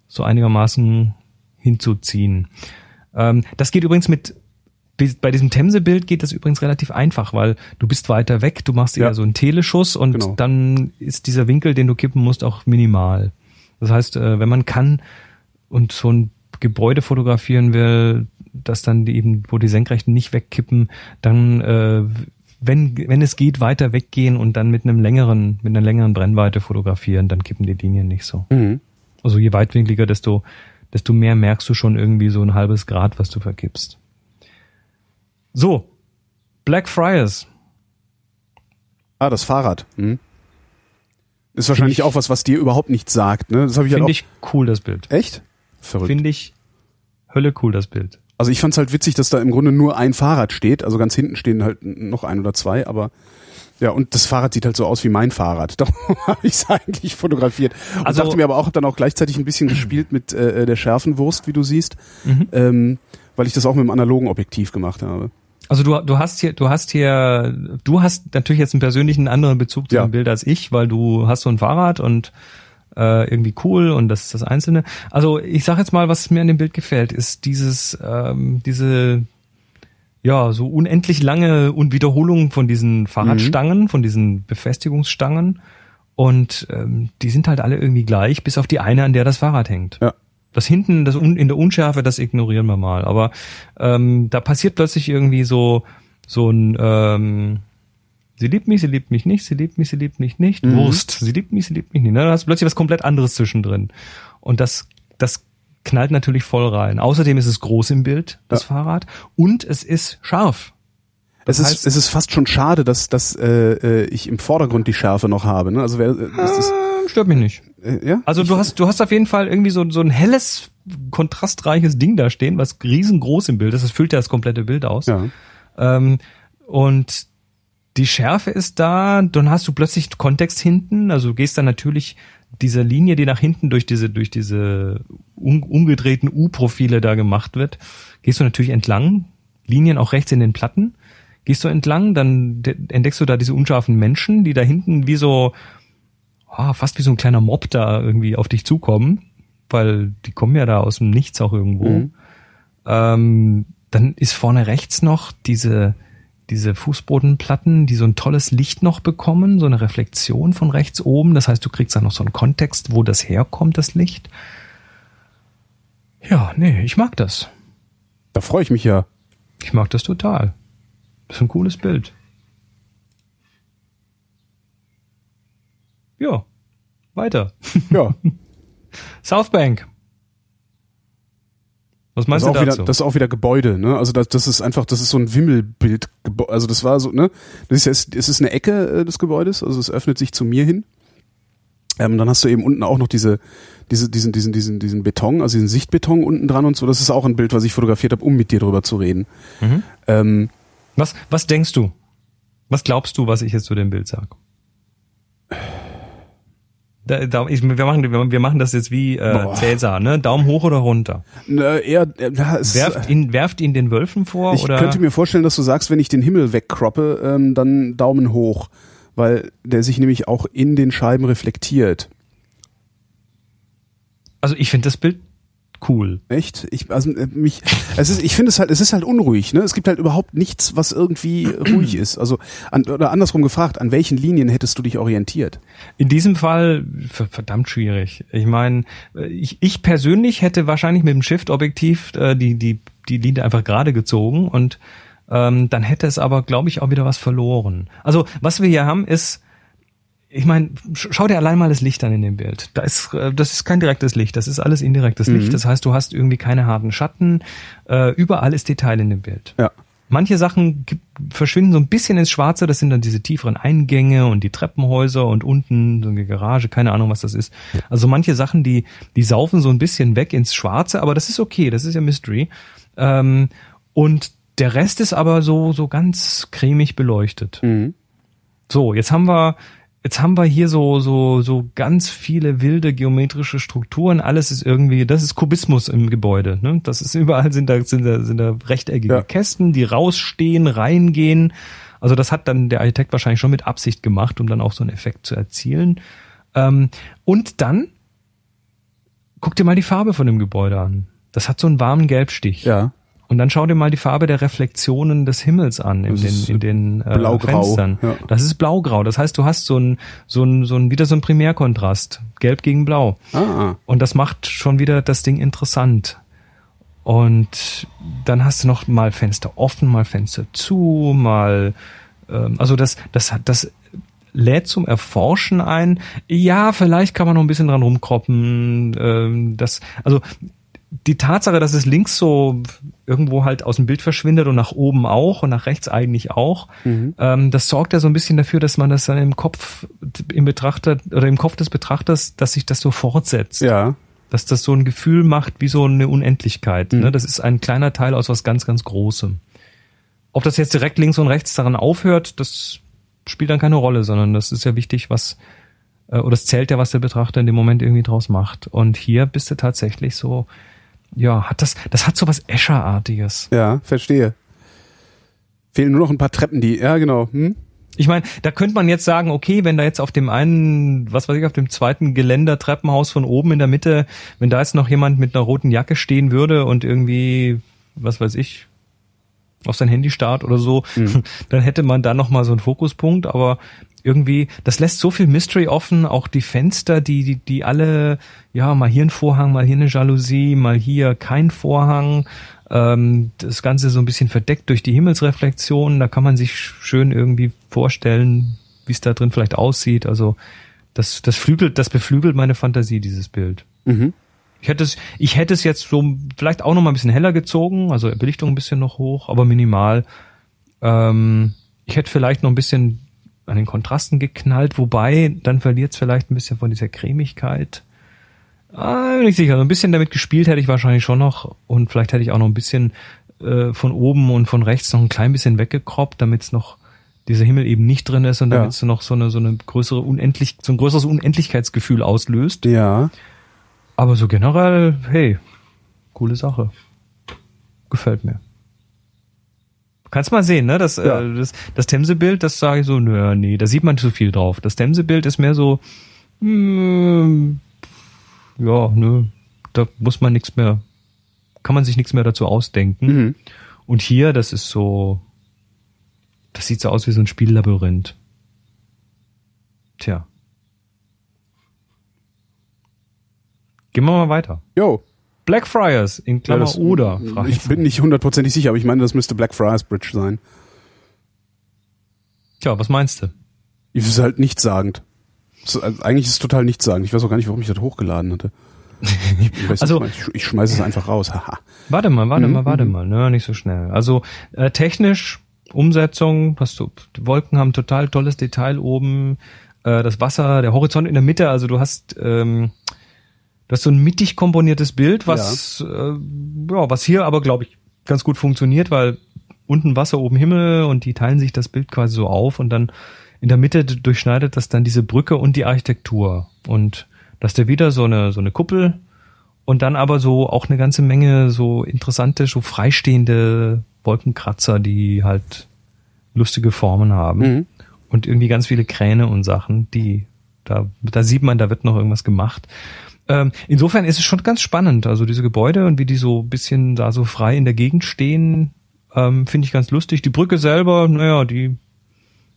so einigermaßen hinzuziehen. Ähm, das geht übrigens mit bei diesem Themse-Bild geht das übrigens relativ einfach, weil du bist weiter weg, du machst eher Ja. so einen Teleschuss und Genau. dann ist dieser Winkel, den du kippen musst, auch minimal. Das heißt, äh, wenn man kann und so ein Gebäude fotografieren will, das dann eben, wo die Senkrechten nicht wegkippen, dann äh, wenn, wenn es geht, weiter weggehen und dann mit einem längeren, mit einer längeren Brennweite fotografieren, dann kippen die Linien nicht so. Mhm. Also je weitwinkliger, desto, desto mehr merkst du schon irgendwie so ein halbes Grad, was du verkippst. So, Black Friars. Ah, das Fahrrad. Mhm. Ist wahrscheinlich auch was, was dir überhaupt nichts sagt. Ne? Das habe ich halt Finde auch. ich cool, das Bild. Echt? Verrückt. Finde ich Hölle cool, das Bild. Also ich fand's halt witzig, dass da im Grunde nur ein Fahrrad steht. Also ganz hinten stehen halt noch ein oder zwei, aber ja, und das Fahrrad sieht halt so aus wie mein Fahrrad. Darum habe ich es eigentlich fotografiert. Und Also- dachte mir aber auch, hab dann auch gleichzeitig ein bisschen gespielt mit äh, der Schärfenwurst, wie du siehst, Mhm. ähm, weil ich das auch mit dem analogen Objektiv gemacht habe. Also du, du hast hier, du hast hier, du hast natürlich jetzt einen persönlichen anderen Bezug zu Ja. dem Bild als ich, weil du hast so ein Fahrrad und äh, irgendwie cool und das ist das Einzelne. Also ich sag jetzt mal, was mir an dem Bild gefällt, ist dieses, ähm, diese ja, so unendlich lange und Wiederholung von diesen Fahrradstangen, von diesen Befestigungsstangen. Und ähm, die sind halt alle irgendwie gleich, bis auf die eine, an der das Fahrrad hängt. Ja. Das hinten, das in der Unschärfe, das ignorieren wir mal. Aber ähm, da passiert plötzlich irgendwie so so ein ähm, Sie liebt mich, sie liebt mich nicht, sie liebt mich, sie liebt mich nicht. Wurst. Sie liebt mich, sie liebt mich nicht. Ne? Da hast du plötzlich was komplett anderes zwischendrin. Und das, das knallt natürlich voll rein. Außerdem ist es groß im Bild, das Ja. Fahrrad. Und es ist scharf. Es Das ist, heißt- es ist fast schon schade, dass, dass äh, äh, ich im Vordergrund die Schärfe noch habe. Ne? Also wer, äh, das ist, Ähm, stört mich nicht. äh, ja? Also du hast, du hast auf jeden Fall irgendwie so, so ein helles, kontrastreiches Ding da stehen, was riesengroß im Bild ist. Das füllt ja das komplette Bild aus. ja. Ähm, und die Schärfe ist da, dann hast du plötzlich Kontext hinten, also du gehst dann natürlich diese Linie, die nach hinten durch diese, durch diese um, umgedrehten U-Profile da gemacht wird, gehst du natürlich entlang, Linien auch rechts in den Platten, gehst du entlang, dann de- entdeckst du da diese unscharfen Menschen, die da hinten wie so, ah, fast wie so ein kleiner Mob da irgendwie auf dich zukommen, weil die kommen ja da aus dem Nichts auch irgendwo. Mhm. Ähm, dann ist vorne rechts noch diese, diese Fußbodenplatten, die so ein tolles Licht noch bekommen, so eine Reflexion von rechts oben. Das heißt, du kriegst dann noch so einen Kontext, wo das herkommt, das Licht. Ja, nee, ich mag das. Da freue ich mich ja. Ich mag das total. Das ist ein cooles Bild. Ja, weiter. Ja. Southbank. Was Das meinst ist, du auch wieder, dazu? das ist auch wieder Gebäude, ne? Also das, das ist einfach, das ist so ein Wimmelbild. Also das war so, ne? Das ist jetzt, es ist eine Ecke äh, des Gebäudes, also es öffnet sich zu mir hin. Ähm, dann hast du eben unten auch noch diese, diese, diesen, diesen, diesen, diesen Beton, also diesen Sichtbeton unten dran und so. Das ist auch ein Bild, was ich fotografiert habe, um mit dir drüber zu reden. Mhm. Ähm, Was, was denkst du? Was glaubst du, was ich jetzt zu dem Bild sag? Da, da, ich, wir, machen, wir machen das jetzt wie äh, Boah. Cäsar, ne? Daumen hoch oder runter? na, eher, äh, ja, es, Werft ihn, werft ihn den Wölfen vor ich oder? könnte mir vorstellen, dass du sagst, wenn ich den Himmel wegkroppe, ähm, dann Daumen hoch, weil der sich nämlich auch in den Scheiben reflektiert. also ich finde das Bild cool. Echt? Ich, also äh, mich, es ist, ich finde es halt, es ist halt unruhig. Ne? Es gibt halt überhaupt nichts, was irgendwie ruhig ist. Also an, oder andersrum gefragt, an welchen Linien hättest du dich orientiert? In diesem Fall ver- verdammt schwierig. Ich meine, ich, ich persönlich hätte wahrscheinlich mit dem Shift-Objektiv äh, die, die, die Linie einfach gerade gezogen und ähm, dann hätte es aber, glaube ich, auch wieder was verloren. Also was wir hier haben ist, ich meine, sch- schau dir allein mal das Licht an in dem Bild. Da ist, äh, das ist kein direktes Licht, das ist alles indirektes Licht. Das heißt, du hast irgendwie keine harten Schatten. Äh, überall ist Detail in dem Bild. Ja. Manche Sachen verschwinden so ein bisschen ins Schwarze, das sind dann diese tieferen Eingänge und die Treppenhäuser und unten so eine Garage, keine Ahnung, was das ist. Also manche Sachen, die, die saufen so ein bisschen weg ins Schwarze, aber das ist okay, das ist ja Mystery. Ähm, und der Rest ist aber so, so ganz cremig beleuchtet. Mhm. So, jetzt haben wir, jetzt haben wir hier so, so, so ganz viele wilde geometrische Strukturen. Alles ist irgendwie, das ist Kubismus im Gebäude. Ne? Das ist überall sind da, sind da, sind da rechteckige Ja. Kästen, die rausstehen, reingehen. Also das hat dann der Architekt wahrscheinlich schon mit Absicht gemacht, um dann auch so einen Effekt zu erzielen. Ähm, und dann guck dir mal die Farbe von dem Gebäude an. Das hat so einen warmen Gelbstich. Ja. Und dann schau dir mal die Farbe der Reflexionen des Himmels an in Das den, in den äh, blaugrau, Fenstern. ja. Das ist blaugrau. Das heißt, du hast so ein, so ein, so ein, wieder so ein Primärkontrast. Gelb gegen Blau. Ah, Und das macht schon wieder das Ding interessant. Und dann hast du noch mal Fenster offen, mal Fenster zu, mal, ähm, also das, das hat, das lädt zum Erforschen ein. Ja, vielleicht kann man noch ein bisschen dran rumkroppen. Ähm, das, also die Tatsache, dass es links so irgendwo halt aus dem Bild verschwindet und nach oben auch und nach rechts eigentlich auch, ähm, das sorgt ja so ein bisschen dafür, dass man das dann im Kopf im Betrachter oder im Kopf des Betrachters, dass sich das so fortsetzt ja. dass das so ein Gefühl macht wie so eine Unendlichkeit. Ne? Das ist ein kleiner Teil aus was ganz, ganz Großem. Ob das jetzt direkt links und rechts daran aufhört, das spielt dann keine Rolle, sondern das ist ja wichtig, was äh, oder es zählt ja, was der Betrachter in dem Moment irgendwie draus macht. Und hier bist du tatsächlich so, ja, hat das, das hat so was Escher-artiges. Ja, verstehe. Fehlen nur noch ein paar Treppen, die, ja genau. Hm? Ich meine, da könnte man jetzt sagen, okay, wenn da jetzt auf dem einen, was weiß ich, auf dem zweiten Geländer Treppenhaus von oben in der Mitte, wenn da jetzt noch jemand mit einer roten Jacke stehen würde und irgendwie, was weiß ich, auf sein Handy starrt oder so, mhm. dann hätte man da noch mal so einen Fokuspunkt, aber irgendwie, das lässt so viel Mystery offen, auch die Fenster, die, die, die alle, ja, mal hier ein Vorhang, mal hier eine Jalousie, mal hier kein Vorhang, ähm, das Ganze so ein bisschen verdeckt durch die Himmelsreflexion. Da kann man sich schön irgendwie vorstellen, wie es da drin vielleicht aussieht. Also das, das flügelt, das beflügelt meine Fantasie, dieses Bild. Mhm. Ich hätte es, ich hätte es jetzt so vielleicht auch noch mal ein bisschen heller gezogen, also Belichtung ein bisschen noch hoch, aber minimal. Ähm, ich hätte vielleicht noch ein bisschen an den Kontrasten geknallt, wobei dann verliert es vielleicht ein bisschen von dieser Cremigkeit. Ah, bin ich sicher. So ein bisschen damit gespielt hätte ich wahrscheinlich schon noch und vielleicht hätte ich auch noch ein bisschen äh, von oben und von rechts noch ein klein bisschen weggekroppt, damit es noch dieser Himmel eben nicht drin ist und damit es noch so eine so eine größere unendlich so ein größeres Unendlichkeitsgefühl auslöst. Ja. Aber so generell, hey, coole Sache. Gefällt mir. Kannst mal sehen, ne? Das, ja. äh, das, das Themse-Bild, das sage ich so, nö, nee, da sieht man zu viel drauf. Das Themse-Bild ist mehr so, mh, hm, ja, nö, da muss man nichts mehr, kann man sich nichts mehr dazu ausdenken. Mhm. Und hier, das ist so, das sieht so aus wie so ein Spiellabyrinth. Tja. Gehen wir mal weiter. Jo. Blackfriars in Klammer ja, oder. Ich bin nicht hundertprozentig sicher, aber ich meine, das müsste Blackfriars Bridge sein. Tja, was meinst du? Ich ist halt nichtssagend. Also eigentlich ist es total nichtssagend. Ich weiß auch gar nicht, warum ich das hochgeladen hatte. Ich, also, nicht, ich, schmeiße es einfach raus. warte mal, warte mhm. mal, warte mal. Ne, nicht so schnell. Also äh, technisch Umsetzung, hast du, die Wolken haben total tolles Detail oben, äh, das Wasser, der Horizont in der Mitte. Also du hast ähm, Du hast so ein mittig komponiertes Bild, was ja, äh, ja was hier aber glaube ich ganz gut funktioniert, weil unten Wasser, oben Himmel und die teilen sich das Bild quasi so auf und dann in der Mitte durchschneidet das dann diese Brücke und die Architektur und das ist ja wieder so eine so eine Kuppel und dann aber so auch eine ganze Menge so interessante, so freistehende Wolkenkratzer, die halt lustige Formen haben mhm. und irgendwie ganz viele Kräne und Sachen, die da da sieht man, da wird noch irgendwas gemacht. Ähm, insofern ist es schon ganz spannend. Also diese Gebäude und wie die so bisschen da so frei in der Gegend stehen, ähm, finde ich ganz lustig. Die Brücke selber, naja, die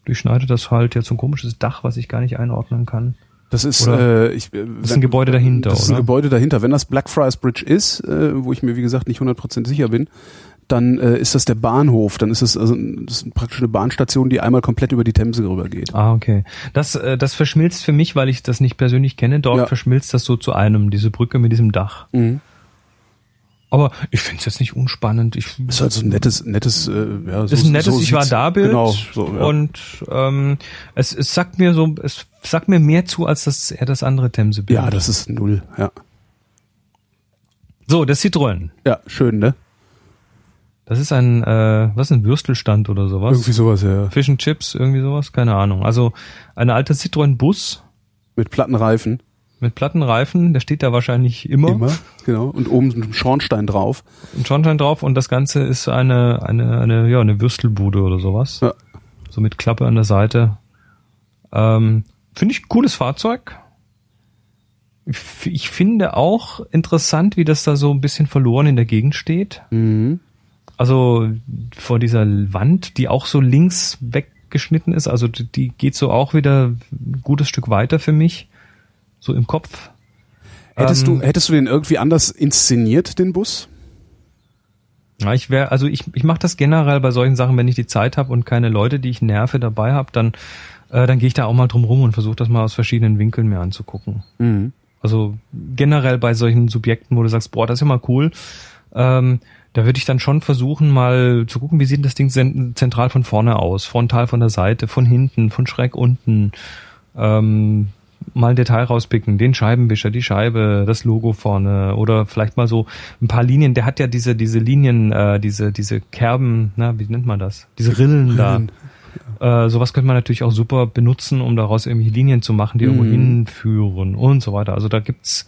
durchschneidet das halt jetzt so ein komisches Dach, was ich gar nicht einordnen kann. Das ist, äh, ich, äh, das ist ein Gebäude dahinter. Das ist ein Gebäude dahinter. Wenn das Blackfriars Bridge ist, äh, wo ich mir wie gesagt nicht 100% sicher bin, dann äh, ist das der Bahnhof. Dann ist es also das ist praktisch eine Bahnstation, die einmal komplett über die Themse rüber geht. Ah, okay. Das, äh, das verschmilzt für mich, weil ich das nicht persönlich kenne. Dort ja. verschmilzt das so zu einem, diese Brücke mit diesem Dach. Mhm. Aber ich finde es jetzt nicht unspannend. Ich, ist halt so ein nettes, nettes, äh, ja, so, ist ein nettes so Ich war da Bild. Genau, so, ja. Und ähm, es, es sagt mir so, es sagt mir mehr zu als das eher das andere Themse Bild. Ja, das ist null, ja. So, das Citroën. Ja, schön, ne? Das ist ein, äh, was ist ein Würstelstand oder sowas? Irgendwie sowas, ja. Fish and Chips, irgendwie sowas, keine Ahnung. Also ein alter Citroën Bus. Mit Plattenreifen. Mit Plattenreifen, der steht da wahrscheinlich immer. Immer, genau. Und oben ein Schornstein drauf. Ein Schornstein drauf und das Ganze ist eine, eine, eine, ja, eine Würstelbude oder sowas. Ja. So mit Klappe an der Seite. Ähm, Finde ich cooles Fahrzeug. Ich finde auch interessant, wie das da so ein bisschen verloren in der Gegend steht. Mhm also vor dieser Wand, die auch so links weggeschnitten ist, also die geht so auch wieder ein gutes Stück weiter für mich, so im Kopf. Hättest ähm, du, hättest du den irgendwie anders inszeniert, den Bus? Ja, ich wäre, also ich, ich mache das generell bei solchen Sachen, wenn ich die Zeit habe und keine Leute, die ich nerve, dabei habe, dann, äh, dann gehe ich da auch mal drum rum und versuche das mal aus verschiedenen Winkeln mir anzugucken. Mhm. Also generell bei solchen Subjekten, wo du sagst, boah, das ist ja mal cool, ähm, da würde ich dann schon versuchen, mal zu gucken, wie sieht das Ding zentral von vorne aus, frontal von der Seite, von hinten, von schräg unten. Ähm, mal ein Detail rauspicken, den Scheibenwischer, die Scheibe, das Logo vorne oder vielleicht mal so ein paar Linien. Der hat ja diese diese Linien, äh, diese diese Kerben, na wie nennt man das? Diese Rillen da. Ja. Äh, sowas könnte man natürlich auch super benutzen, um daraus irgendwie Linien zu machen, die mhm. irgendwo hinführen und so weiter. Also da gibt's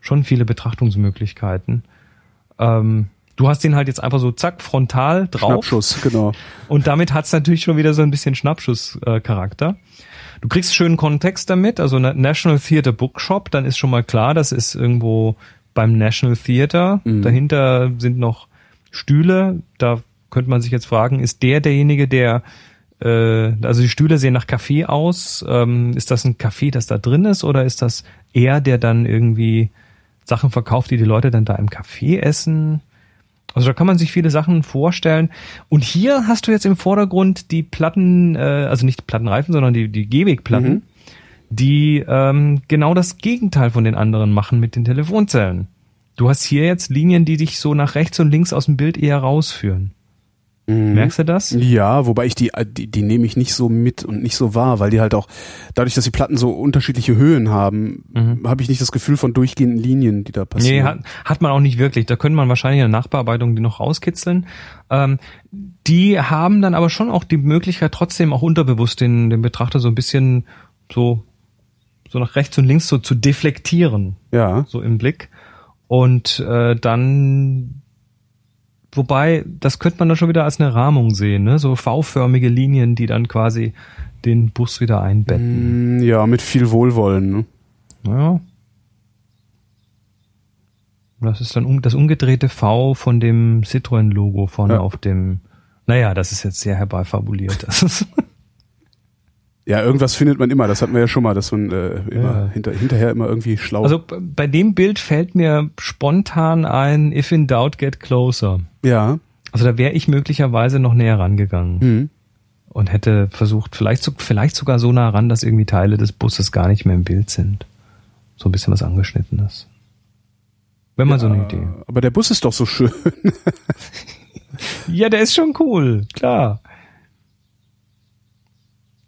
schon viele Betrachtungsmöglichkeiten. Ähm, Du hast den halt jetzt einfach so zack, frontal drauf. Schnappschuss, genau. Und damit hat's natürlich schon wieder so ein bisschen Schnappschuss-Charakter. Du kriegst schönen Kontext damit, also National Theatre Bookshop, dann ist schon mal klar, das ist irgendwo beim National Theatre. Mhm. Dahinter sind noch Stühle. Da könnte man sich jetzt fragen, ist der derjenige, der äh, also die Stühle sehen nach Kaffee aus. Ähm, ist das ein Kaffee, das da drin ist, oder ist das er, der dann irgendwie Sachen verkauft, die die Leute dann da im Café essen? Also da kann man sich viele Sachen vorstellen. Und hier hast du jetzt im Vordergrund die Platten, äh, also nicht die Plattenreifen, sondern die, die Gehwegplatten, Mhm. die ähm, genau das Gegenteil von den anderen machen mit den Telefonzellen. Du hast hier jetzt Linien, die dich so nach rechts und links aus dem Bild eher rausführen. Merkst du das? Ja, wobei ich die, die, die nehme ich nicht so mit und nicht so wahr, weil die halt auch, dadurch, dass die Platten so unterschiedliche Höhen haben, habe ich nicht das Gefühl von durchgehenden Linien, die da Nee, passieren. hat, hat man auch nicht wirklich. Da könnte man wahrscheinlich in der Nachbearbeitung die noch rauskitzeln. Ähm, die haben dann aber schon auch die Möglichkeit, trotzdem auch unterbewusst den, den Betrachter so ein bisschen so, so nach rechts und links so zu deflektieren, ja. so im Blick. Und äh, dann, wobei, das könnte man dann schon wieder als eine Rahmung sehen, ne? so V-förmige Linien, die dann quasi den Bus wieder einbetten. Mm, Ja, mit viel Wohlwollen. Ne? Ja. Das ist dann um, das umgedrehte V von dem Citroën-Logo vorne Ja. auf dem. Naja, das ist jetzt sehr herbeifabuliert. Ja, irgendwas findet man immer. Das hatten wir ja schon mal, dass man äh, immer Ja. hinter, hinterher immer irgendwie schlau. also bei dem Bild fällt mir spontan ein, if in doubt, get closer. Ja. Also da wäre ich möglicherweise noch näher rangegangen Hm. und hätte versucht, vielleicht, so, vielleicht sogar so nah ran, dass irgendwie Teile des Busses gar nicht mehr im Bild sind. So ein bisschen was angeschnittenes. Wenn man so eine Idee. Aber der Bus ist doch so schön. Ja, der ist schon cool, klar.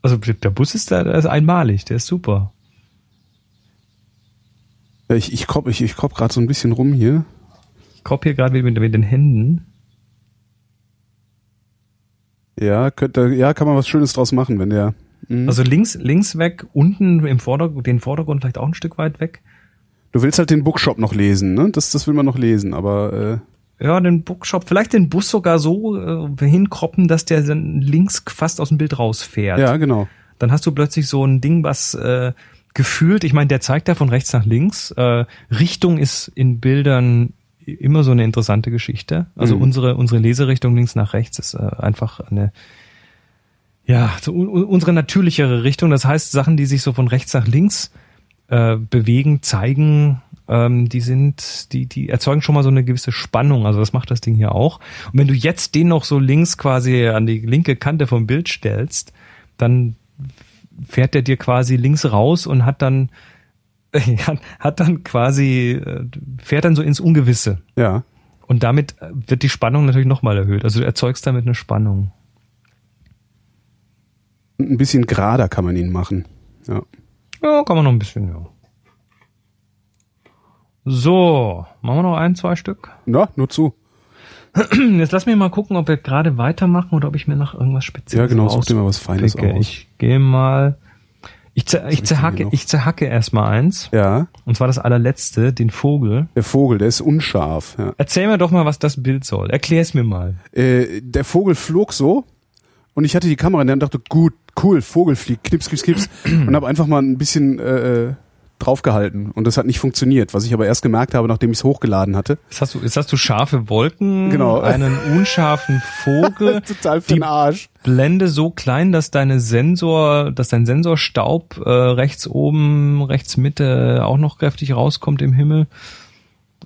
Also der Bus ist da, der ist einmalig, der ist super. Ich, ich kropp, ich, ich kropp gerade so ein bisschen rum hier. Hier gerade mit, mit den Händen. Ja, könnte, ja, kann man was Schönes draus machen, wenn der. Mhm. Also links, links weg, unten im Vordergrund, den Vordergrund vielleicht auch ein Stück weit weg. Du willst halt den Bookshop noch lesen, ne? Das, das will man noch lesen, aber äh, Ja, den Bookshop, vielleicht den Bus sogar so äh, hinkroppen, dass der dann links fast aus dem Bild rausfährt. ja, genau. Dann hast du plötzlich so ein Ding, was äh, gefühlt, ich meine, der zeigt ja von rechts nach links. Äh, Richtung ist in Bildern immer so eine interessante Geschichte. Also Mhm. unsere unsere Leserichtung links nach rechts ist äh, einfach eine ja so un unsere natürlichere Richtung. Das heißt, Sachen, die sich so von rechts nach links äh, bewegen, zeigen, ähm, die sind, die, die erzeugen schon mal so eine gewisse Spannung. Also das macht das Ding hier auch. Und wenn du jetzt den noch so links quasi an die linke Kante vom Bild stellst, dann fährt der dir quasi links raus und hat dann hat, hat dann quasi äh, fährt dann so ins Ungewisse Ja. und damit äh, wird die Spannung natürlich nochmal erhöht. Also du erzeugst damit eine Spannung. Ein bisschen gerader kann man ihn machen. Ja. Ja, kann man noch ein bisschen, ja. So, machen wir noch ein, zwei Stück. Na, nur zu. Jetzt lass mich mal gucken, ob wir gerade weitermachen oder ob ich mir noch irgendwas Spezielles Ja, genau, such dir mal was Feines aus. Ich gehe mal. Ich, zer, ich, zerhacke, ich zerhacke erstmal eins. Ja. Und zwar das allerletzte, den Vogel. Der Vogel, der ist unscharf. Ja. Erzähl mir doch mal, was das Bild soll. Erklär's mir mal. Äh, der Vogel flog so und ich hatte die Kamera in der Hand und dachte, gut, cool, Vogel fliegt, knips, knips, knips und habe einfach mal ein bisschen äh, draufgehalten und das hat nicht funktioniert, was ich aber erst gemerkt habe, nachdem ich es hochgeladen hatte. Jetzt hast du, jetzt hast du scharfe Wolken, Genau. einen unscharfen Vogel, Total für den Arsch. Blende so klein, dass deine Sensor, dass dein Sensorstaub äh, rechts oben, rechts Mitte auch noch kräftig rauskommt im Himmel.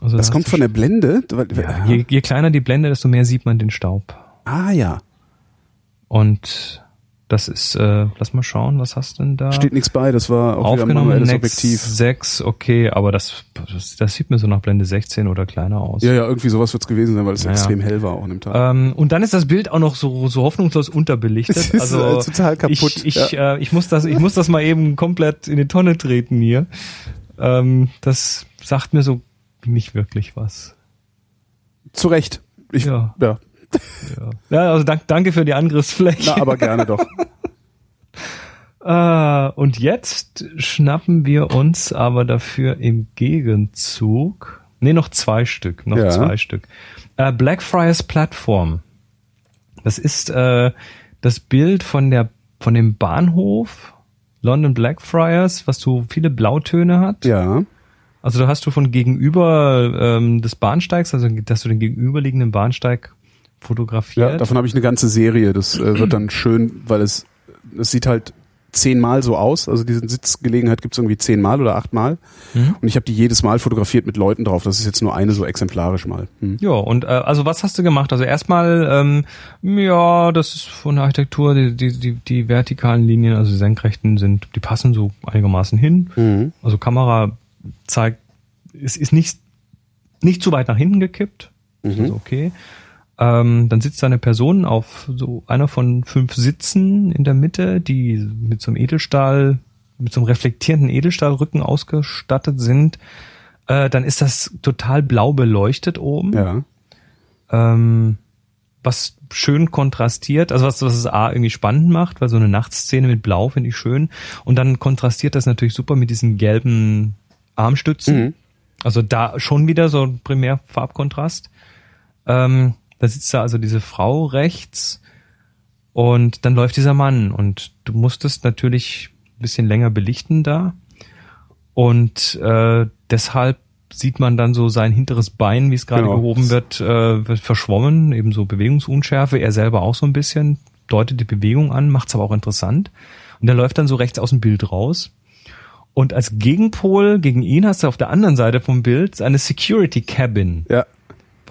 Also Das da kommt von der Blende. Ja, je, je kleiner die Blende, desto mehr sieht man den Staub. Ah ja, Und das ist, äh, lass mal schauen, was hast du denn da? steht nichts bei, das war auch wieder Aufgenommen Nex Objektiv. 6, okay, aber das, das, das sieht mir so nach Blende 16 oder kleiner aus. Ja, ja, irgendwie sowas wird's gewesen sein, weil es Ja, ja. extrem hell war auch an dem Tag. Ähm, und dann ist das Bild auch noch so, so hoffnungslos unterbelichtet. Es ist, also äh, total kaputt, Ich, ich, äh, ich muss das, ich muss das mal eben komplett in die Tonne treten hier. Ähm, das sagt mir so nicht wirklich was. Zu Recht. Ich, Ja. ja. Ja, ja also dank, danke für die Angriffsfläche. Na, aber gerne doch. Äh, und jetzt schnappen wir uns aber dafür im Gegenzug Nee, noch zwei Stück. Noch Ja. zwei Stück. Äh, Blackfriars Plattform. Das ist äh, das Bild von der von dem Bahnhof London Blackfriars, was so viele Blautöne hat. Ja. Also da hast du von gegenüber ähm, des Bahnsteigs, also dass du den gegenüberliegenden Bahnsteig fotografiert. Ja, davon habe ich eine ganze Serie. Das äh, wird dann schön, weil es, es sieht halt zehnmal so aus. Also diese Sitzgelegenheit gibt's irgendwie zehnmal oder achtmal. Mhm. Und ich habe die jedes Mal fotografiert mit Leuten drauf. Das ist jetzt nur eine so exemplarisch mal. Hm. Ja, und äh, also was hast du gemacht? Also erstmal, ähm, ja, das ist von der Architektur, die, die, die, die vertikalen Linien, also die senkrechten sind, die passen so einigermaßen hin. Mhm. Also Kamera zeigt, es ist nicht, nicht zu weit nach hinten gekippt. Das Mhm. ist okay. Ähm, dann sitzt da eine Person auf so einer von fünf Sitzen in der Mitte, die mit so einem Edelstahl, mit so einem reflektierenden Edelstahlrücken ausgestattet sind. Äh, dann ist das total blau beleuchtet oben Ja. ähm, was schön kontrastiert, also was, was es A irgendwie spannend macht, weil so eine Nachtszene mit Blau finde ich schön. Und dann kontrastiert das natürlich super mit diesen gelben Armstützen. Mhm. Also da schon wieder so ein Primärfarbkontrast. Ähm, da sitzt da also diese Frau rechts und dann läuft dieser Mann und du musstest natürlich ein bisschen länger belichten da. Und äh, deshalb sieht man dann so sein hinteres Bein, wie es gerade Genau. gehoben wird, äh, wird verschwommen, eben so Bewegungsunschärfe. Er selber auch so ein bisschen, deutet die Bewegung an, macht's aber auch interessant. Und er läuft dann so rechts aus dem Bild raus. Und als Gegenpol gegen ihn hast du auf der anderen Seite vom Bild eine Security Cabin, Ja.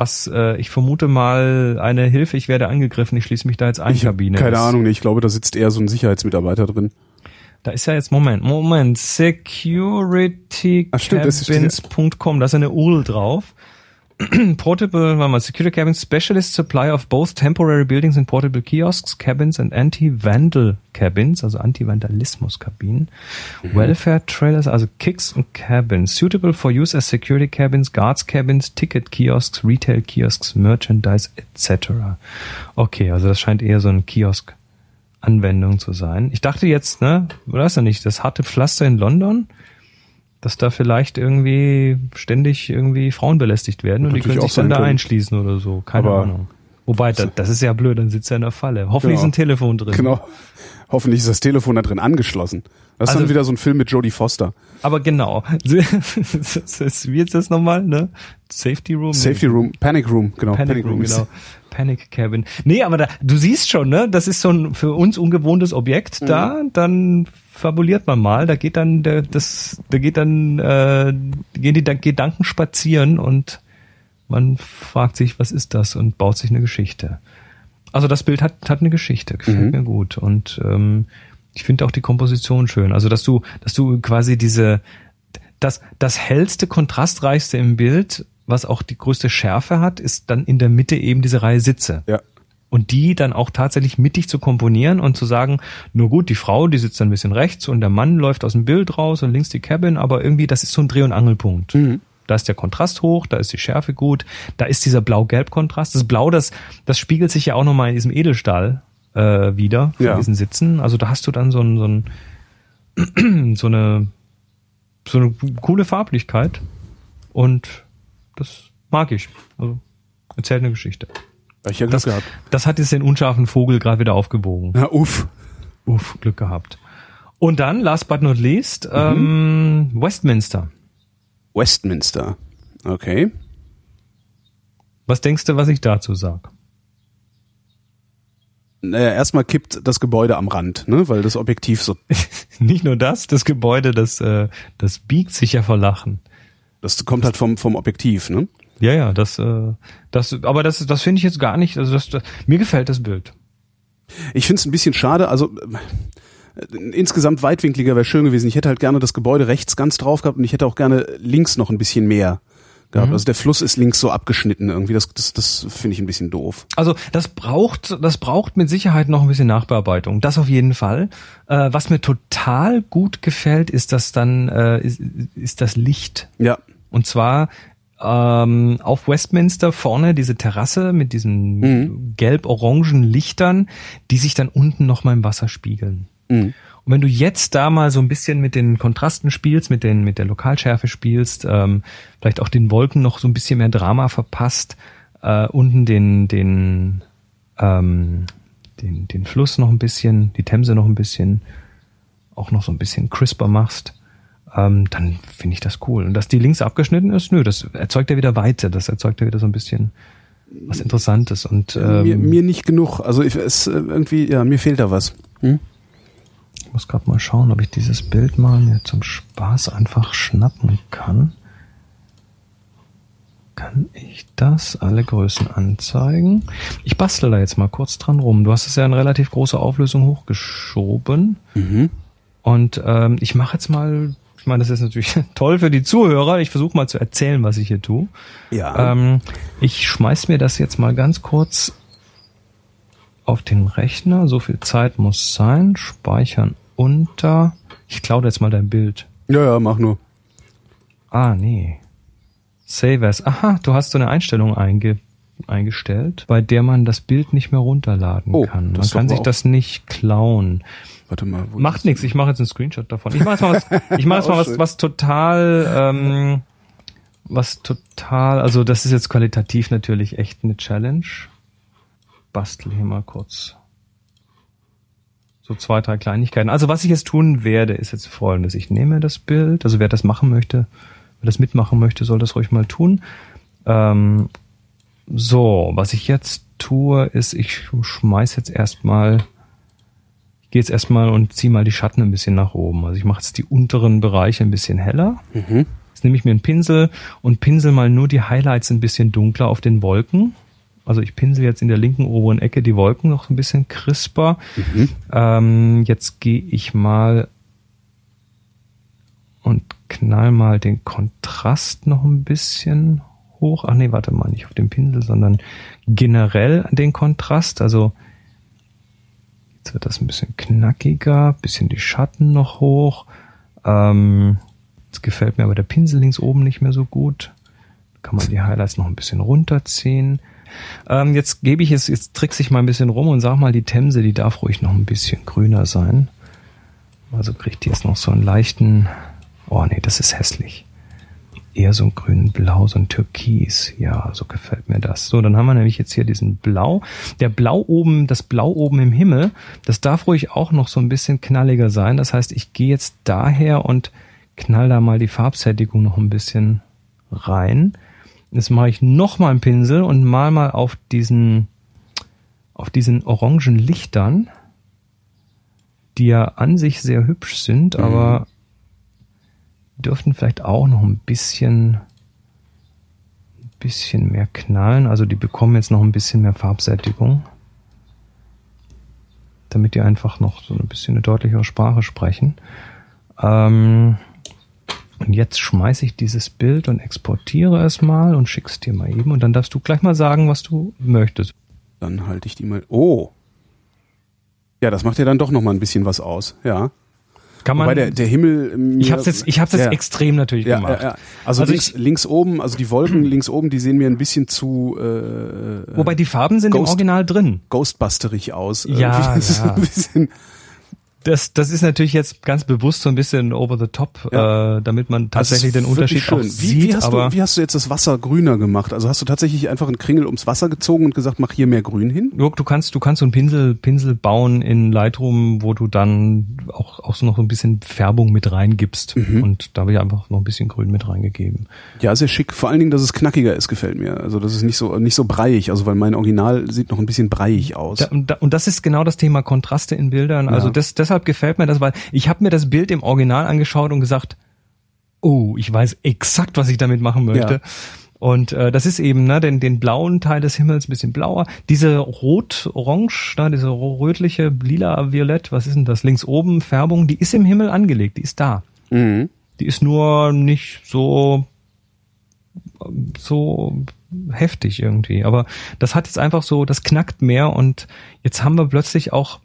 Was äh, ich vermute mal eine Hilfe, ich werde angegriffen, ich schließe mich da jetzt ein Ich Kabine. keine ist. Ahnung, ich glaube, da sitzt eher so ein Sicherheitsmitarbeiter drin. Da ist ja jetzt, Moment, Moment, securitycabins.com, da ist eine URL drauf. portable, warte mal, Security Cabins Specialist Supply of both temporary buildings and portable kiosks, cabins and anti-vandal cabins, also Anti-Vandalismus-Kabinen. Welfare Trailers, also Kicks und Cabins, suitable for use as security cabins, guards cabins, ticket kiosks, retail kiosks, merchandise etc. Okay, also das scheint eher so ein Kiosk Anwendung zu sein. Ich dachte jetzt, ne, du weißt ja nicht, das harte Pflaster in London, dass da vielleicht irgendwie ständig irgendwie Frauen belästigt werden und die können sich dann da können. einschließen oder so. Keine Aber- Ahnung. Wobei, das, das ist ja blöd, dann sitzt er in der Falle. Hoffentlich Genau. ist ein Telefon drin. Genau. Hoffentlich ist das Telefon da drin angeschlossen. Das ist Also- dann wieder so ein Film mit Jodie Foster. Aber genau. ist, wie jetzt das nochmal, ne? Safety Room? Safety Room, Panic Room, genau. Panic, Room, ist- genau. Panic Cabin. Nee, aber da, du siehst schon, ne? Das ist so ein für uns ungewohntes Objekt da. Dann fabuliert man mal. Da geht dann der, das, da geht dann äh, gehen die da- Gedanken spazieren und man fragt sich, was ist das und baut sich eine Geschichte. Also das Bild hat hat eine Geschichte, gefällt mir gut und ähm, ich finde auch die Komposition schön. Also dass du dass du quasi diese das, das hellste, kontrastreichste im Bild, was auch die größte Schärfe hat, ist dann in der Mitte eben diese Reihe Sitze. Ja. Und die dann auch tatsächlich mittig zu komponieren und zu sagen, nur gut, die Frau, die sitzt dann ein bisschen rechts und der Mann läuft aus dem Bild raus und links die Cabin, aber irgendwie, das ist so ein Dreh- und Angelpunkt. Da ist der Kontrast hoch, da ist die Schärfe gut, da ist dieser Blau-Gelb-Kontrast. Das Blau, das, das spiegelt sich ja auch nochmal in diesem Edelstahl äh, wieder, von Ja. diesen Sitzen. Also da hast du dann so, ein, so, ein, so eine so eine coole Farblichkeit und das mag ich. Also erzählt eine Geschichte. Ich ja Glück Das, gehabt. das hat jetzt den unscharfen Vogel gerade wieder aufgewogen. Na, uff. Uff, Glück gehabt. Und dann, last but not least, ähm, Westminster. Westminster. Okay. Was denkst du, was ich dazu sag? Naja, erstmal kippt das Gebäude am Rand, ne? weil das Objektiv so, Nicht nur das, das Gebäude, das, äh, das biegt sich ja vor Lachen. das kommt halt vom, vom Objektiv, ne? Ja, ja, das, äh, das, aber das, das finde ich jetzt gar nicht. Also das, das, mir gefällt das Bild. Ich finde es ein bisschen schade, also äh, insgesamt weitwinkliger wäre schön gewesen. Ich hätte halt gerne das Gebäude rechts ganz drauf gehabt und ich hätte auch gerne links noch ein bisschen mehr gehabt. Also der Fluss ist links so abgeschnitten irgendwie. Das, das, das finde ich ein bisschen doof. Also das braucht, das braucht mit Sicherheit noch ein bisschen Nachbearbeitung. Das auf jeden Fall. Äh, was mir total gut gefällt, ist das dann äh, ist, ist das Licht. Ja. Und zwar ähm, auf Westminster vorne diese Terrasse mit diesen gelb-orangen Lichtern, die sich dann unten noch mal im Wasser spiegeln. Und wenn du jetzt da mal so ein bisschen mit den Kontrasten spielst, mit den mit der Lokalschärfe spielst, ähm, vielleicht auch den Wolken noch so ein bisschen mehr Drama verpasst, äh, unten den den ähm, den den Fluss noch ein bisschen, die Themse noch ein bisschen, auch noch so ein bisschen crisper machst, ähm, dann finde ich das cool. Und dass die links abgeschnitten ist, nö, das erzeugt ja wieder Weite, das erzeugt ja wieder so ein bisschen was Interessantes und ähm, mir, mir nicht genug. Also ich, es äh, irgendwie, ja, mir fehlt da was. Hm? Ich muss gerade mal schauen, ob ich dieses Bild mal mir zum Spaß einfach schnappen kann. Kann ich das? Alle Größen anzeigen. Ich bastel da jetzt mal kurz dran rum. Du hast es ja in relativ große Auflösung hochgeschoben. Mhm. Und ähm, ich mache jetzt mal, ich meine, das ist natürlich toll für die Zuhörer. Ich versuche mal zu erzählen, was ich hier tue. Ja. Ähm, ich schmeiß mir das jetzt mal ganz kurz auf den Rechner. So viel Zeit muss sein. Speichern unter. Ich klaue jetzt mal dein Bild. ja, ja, mach nur. Ah, nee. Save as. Aha, du hast so eine Einstellung einge eingestellt, bei der man das Bild nicht mehr runterladen Oh, kann. Man kann sich auch- das nicht klauen. Warte mal. wo Macht nichts, ich mache jetzt einen Screenshot davon. Ich mache jetzt mal was, ich mache jetzt mal Auch was, was total, ähm, was total, also das ist jetzt qualitativ natürlich echt eine Challenge. Bastel hier mal kurz so zwei, drei Kleinigkeiten. Also was ich jetzt tun werde, ist jetzt folgendes. Ich nehme das Bild, also wer das machen möchte, wer das mitmachen möchte, soll das ruhig mal tun. Ähm, so, was ich jetzt tue, ist, ich schmeiß jetzt erstmal ich gehe jetzt erstmal und ziehe mal die Schatten ein bisschen nach oben. Also ich mache jetzt die unteren Bereiche ein bisschen heller. Mhm. Jetzt nehme ich mir einen Pinsel und pinsel mal nur die Highlights ein bisschen dunkler auf den Wolken. Also ich pinsel jetzt in der linken oberen Ecke die Wolken noch ein bisschen crisper. Ähm, jetzt gehe ich mal und knall mal den Kontrast noch ein bisschen hoch. Ach nee, warte mal, nicht auf dem Pinsel, sondern generell den Kontrast. Also Jetzt wird das ein bisschen knackiger, bisschen die Schatten noch hoch. Ähm, jetzt gefällt mir aber der Pinsel links oben nicht mehr so gut. Kann man die Highlights noch ein bisschen runterziehen. Ähm, jetzt gebe ich es, jetzt trickse ich mal ein bisschen rum und sag mal, die Themse, die darf ruhig noch ein bisschen grüner sein. Also kriegt die jetzt noch so einen leichten, oh nee, das ist hässlich. Eher so ein grün-blau, so ein Türkis. Ja, so gefällt mir das. So, dann haben wir nämlich jetzt hier diesen Blau. Der Blau oben, das Blau oben im Himmel, das darf ruhig auch noch so ein bisschen knalliger sein. Das heißt, ich gehe jetzt daher und knall da mal die Farbsättigung noch ein bisschen rein. Jetzt mache ich noch mal einen Pinsel und mal mal auf diesen, auf diesen orangen Lichtern, die ja an sich sehr hübsch sind, aber dürften vielleicht auch noch ein bisschen, ein bisschen mehr knallen. Also die bekommen jetzt noch ein bisschen mehr Farbsättigung. Damit die einfach noch so ein bisschen eine deutlichere Sprache sprechen. Ähm, und jetzt schmeiße ich dieses Bild und exportiere es mal und schick's dir mal eben. Und dann darfst du gleich mal sagen, was du möchtest. Dann halte ich die mal. Oh. Ja, das macht ja dann doch noch mal ein bisschen was aus. Ja. Kann man. Wobei der, der Himmel. Mir, ich habe jetzt, ich hab's jetzt ja. extrem natürlich ja, gemacht. ja, ja. Also, Also links, ich- links oben, also die Wolken links oben, die sehen mir ein bisschen zu äh, Wobei die Farben sind im Ghost- Original drin. Ghostbusterig aus. Ja. Das ist ja. Ein bisschen, Das, das ist natürlich jetzt ganz bewusst so ein bisschen over the top, Ja. äh, damit man Also tatsächlich den Unterschied wirklich auch schön. sieht. Wie, wie, hast du, wie hast du jetzt das Wasser grüner gemacht? Also hast du tatsächlich einfach einen Kringel ums Wasser gezogen und gesagt, mach hier mehr Grün hin? Jörg, du kannst, du kannst so einen Pinsel, Pinsel bauen in Lightroom, wo du dann auch, auch so noch so ein bisschen Färbung mit reingibst. Mhm. Und da habe ich einfach noch ein bisschen Grün mit reingegeben. Ja, sehr schick. Vor allen Dingen, dass es knackiger ist, gefällt mir. Also das ist nicht so nicht so breiig. Also weil mein Original sieht noch ein bisschen breiig aus. Da, und, da, und das ist genau das Thema Kontraste in Bildern. Also Ja. das, deshalb gefällt mir das, weil ich habe mir das Bild im Original angeschaut und gesagt, oh, ich weiß exakt, was ich damit machen möchte. Ja. Und äh, das ist eben ne, den, den blauen Teil des Himmels ein bisschen blauer. Diese rot-orange, ne, diese rötliche, lila, violett, was ist denn das? Links oben Färbung, die ist im Himmel angelegt, die ist da. Mhm. Die ist nur nicht so so heftig irgendwie. Aber das hat jetzt einfach so, das knackt mehr und jetzt haben wir plötzlich auch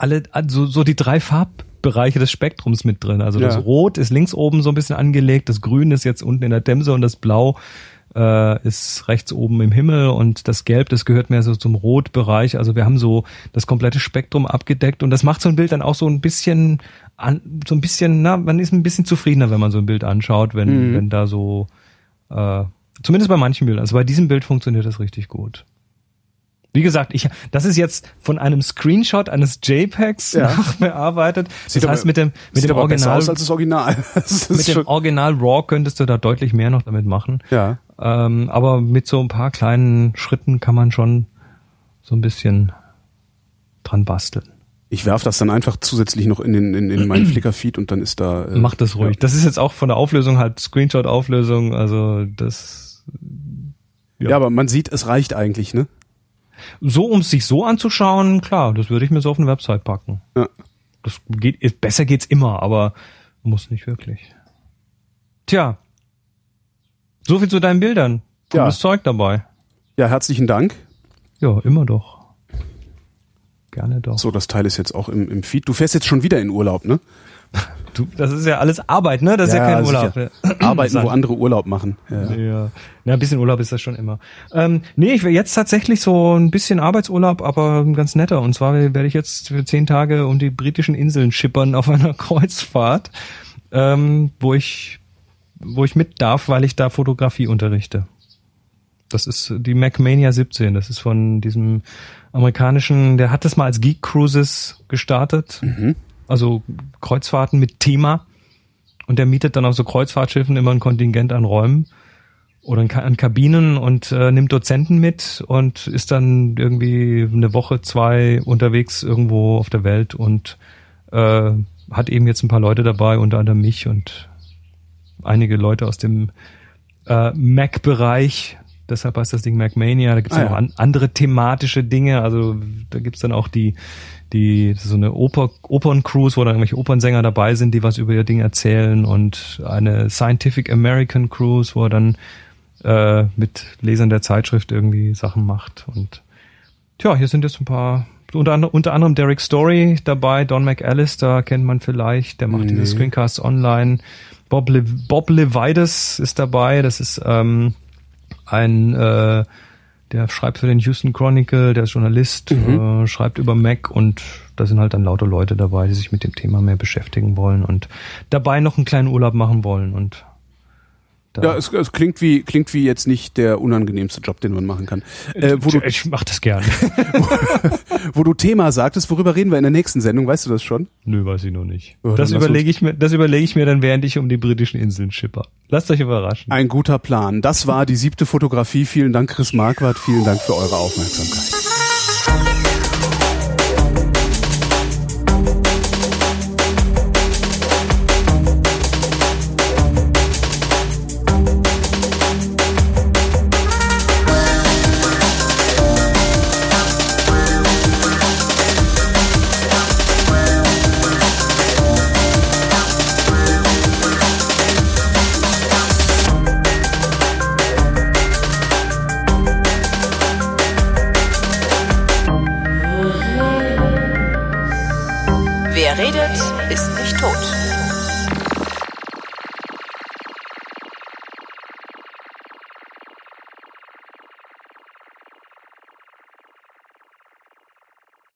alle, also so die drei Farb, Bereiche des Spektrums mit drin. Also Ja. das Rot ist links oben so ein bisschen angelegt, das Grün ist jetzt unten in der Themse und das Blau äh, ist rechts oben im Himmel und das Gelb, das gehört mehr so zum Rotbereich. Also wir haben so das komplette Spektrum abgedeckt und das macht so ein Bild dann auch so ein bisschen an, so ein bisschen, na, man ist ein bisschen zufriedener, wenn man so ein Bild anschaut, wenn, wenn da so äh, zumindest bei manchen Bildern. Also bei diesem Bild funktioniert das richtig gut. Wie gesagt, ich, das ist jetzt von einem Screenshot eines JPEGs Ja. nachbearbeitet. Das Sieht heißt, aber- mit dem, mit dem Original, aus als das Original. Das mit dem Original RAW könntest du da deutlich mehr noch damit machen. ja. Ähm, aber mit so ein paar kleinen Schritten kann man schon so ein bisschen dran basteln. Ich werf das dann einfach zusätzlich noch in, den, in, in meinen Flickr-Feed und dann ist da. Äh, Mach das ruhig. Das ist jetzt auch von der Auflösung halt Screenshot-Auflösung, also das Ja. ja, aber man sieht, es reicht eigentlich, ne? So, um es sich so anzuschauen, klar, das würde ich mir so auf eine Website packen. Ja. Das geht, besser geht's immer, aber muss nicht wirklich. Tja. So viel zu deinen Bildern. Ja. Cooles Zeug dabei. Ja, herzlichen Dank. Ja, immer doch. Gerne doch. So, das Teil ist jetzt auch im, im Feed. Du fährst jetzt schon wieder in Urlaub, ne? Du, das ist ja alles Arbeit, ne? Das ist ja, kein Urlaub. Arbeiten, wo andere Urlaub machen. Ja. Ja. Na, ein bisschen Urlaub ist das schon immer. Ähm, nee, ich will jetzt tatsächlich so ein bisschen Arbeitsurlaub, aber ganz netter. Und zwar werde ich jetzt für zehn Tage um die britischen Inseln schippern auf einer Kreuzfahrt, ähm, wo ich, wo ich mit darf, weil ich da Fotografie unterrichte. Das ist die MacMania 17. Das ist von diesem amerikanischen, der hat das mal als Geek Cruises gestartet. Also Kreuzfahrten mit Thema. Und der mietet dann auf so Kreuzfahrtschiffen immer ein Kontingent an Räumen oder an Ka- an Kabinen und äh, nimmt Dozenten mit und ist dann irgendwie eine Woche, zwei unterwegs irgendwo auf der Welt und äh, hat eben jetzt ein paar Leute dabei, unter anderem mich und einige Leute aus dem äh, Mac-Bereich. Deshalb heißt das Ding Macmania. Da gibt's Ah, ja noch an, andere thematische Dinge. Also da gibt's dann auch die, die so eine Oper, Opern-Cruise, wo dann irgendwelche Opernsänger dabei sind, die was über ihr Ding erzählen und eine Scientific American Cruise, wo er dann äh, mit Lesern der Zeitschrift irgendwie Sachen macht. Und tja, hier sind jetzt ein paar, unter, anderem- unter anderem Derek Story dabei, Don McAllister kennt man vielleicht, der macht diese Screencasts online. Bob, Le Bob Levides ist dabei, das ist ähm, ein, äh, der schreibt für den Houston Chronicle, der ist Journalist, äh, schreibt über Mac und da sind halt dann lauter Leute dabei, die sich mit dem Thema mehr beschäftigen wollen und dabei noch einen kleinen Urlaub machen wollen und da, Ja, es, es klingt wie klingt wie jetzt nicht der unangenehmste Job, den man machen kann. Äh, wo, du, ich mach das gern. wo du Thema sagtest, worüber reden wir in der nächsten Sendung? Weißt du das schon? Nö, weiß ich noch nicht. Dann das überlege ich mir, das überlege ich mir dann, während ich um die britischen Inseln schipper. Lasst euch überraschen. Ein guter Plan. Das war die siebte Fotografie. Vielen Dank, Chris Marquardt. Vielen Dank für eure Aufmerksamkeit.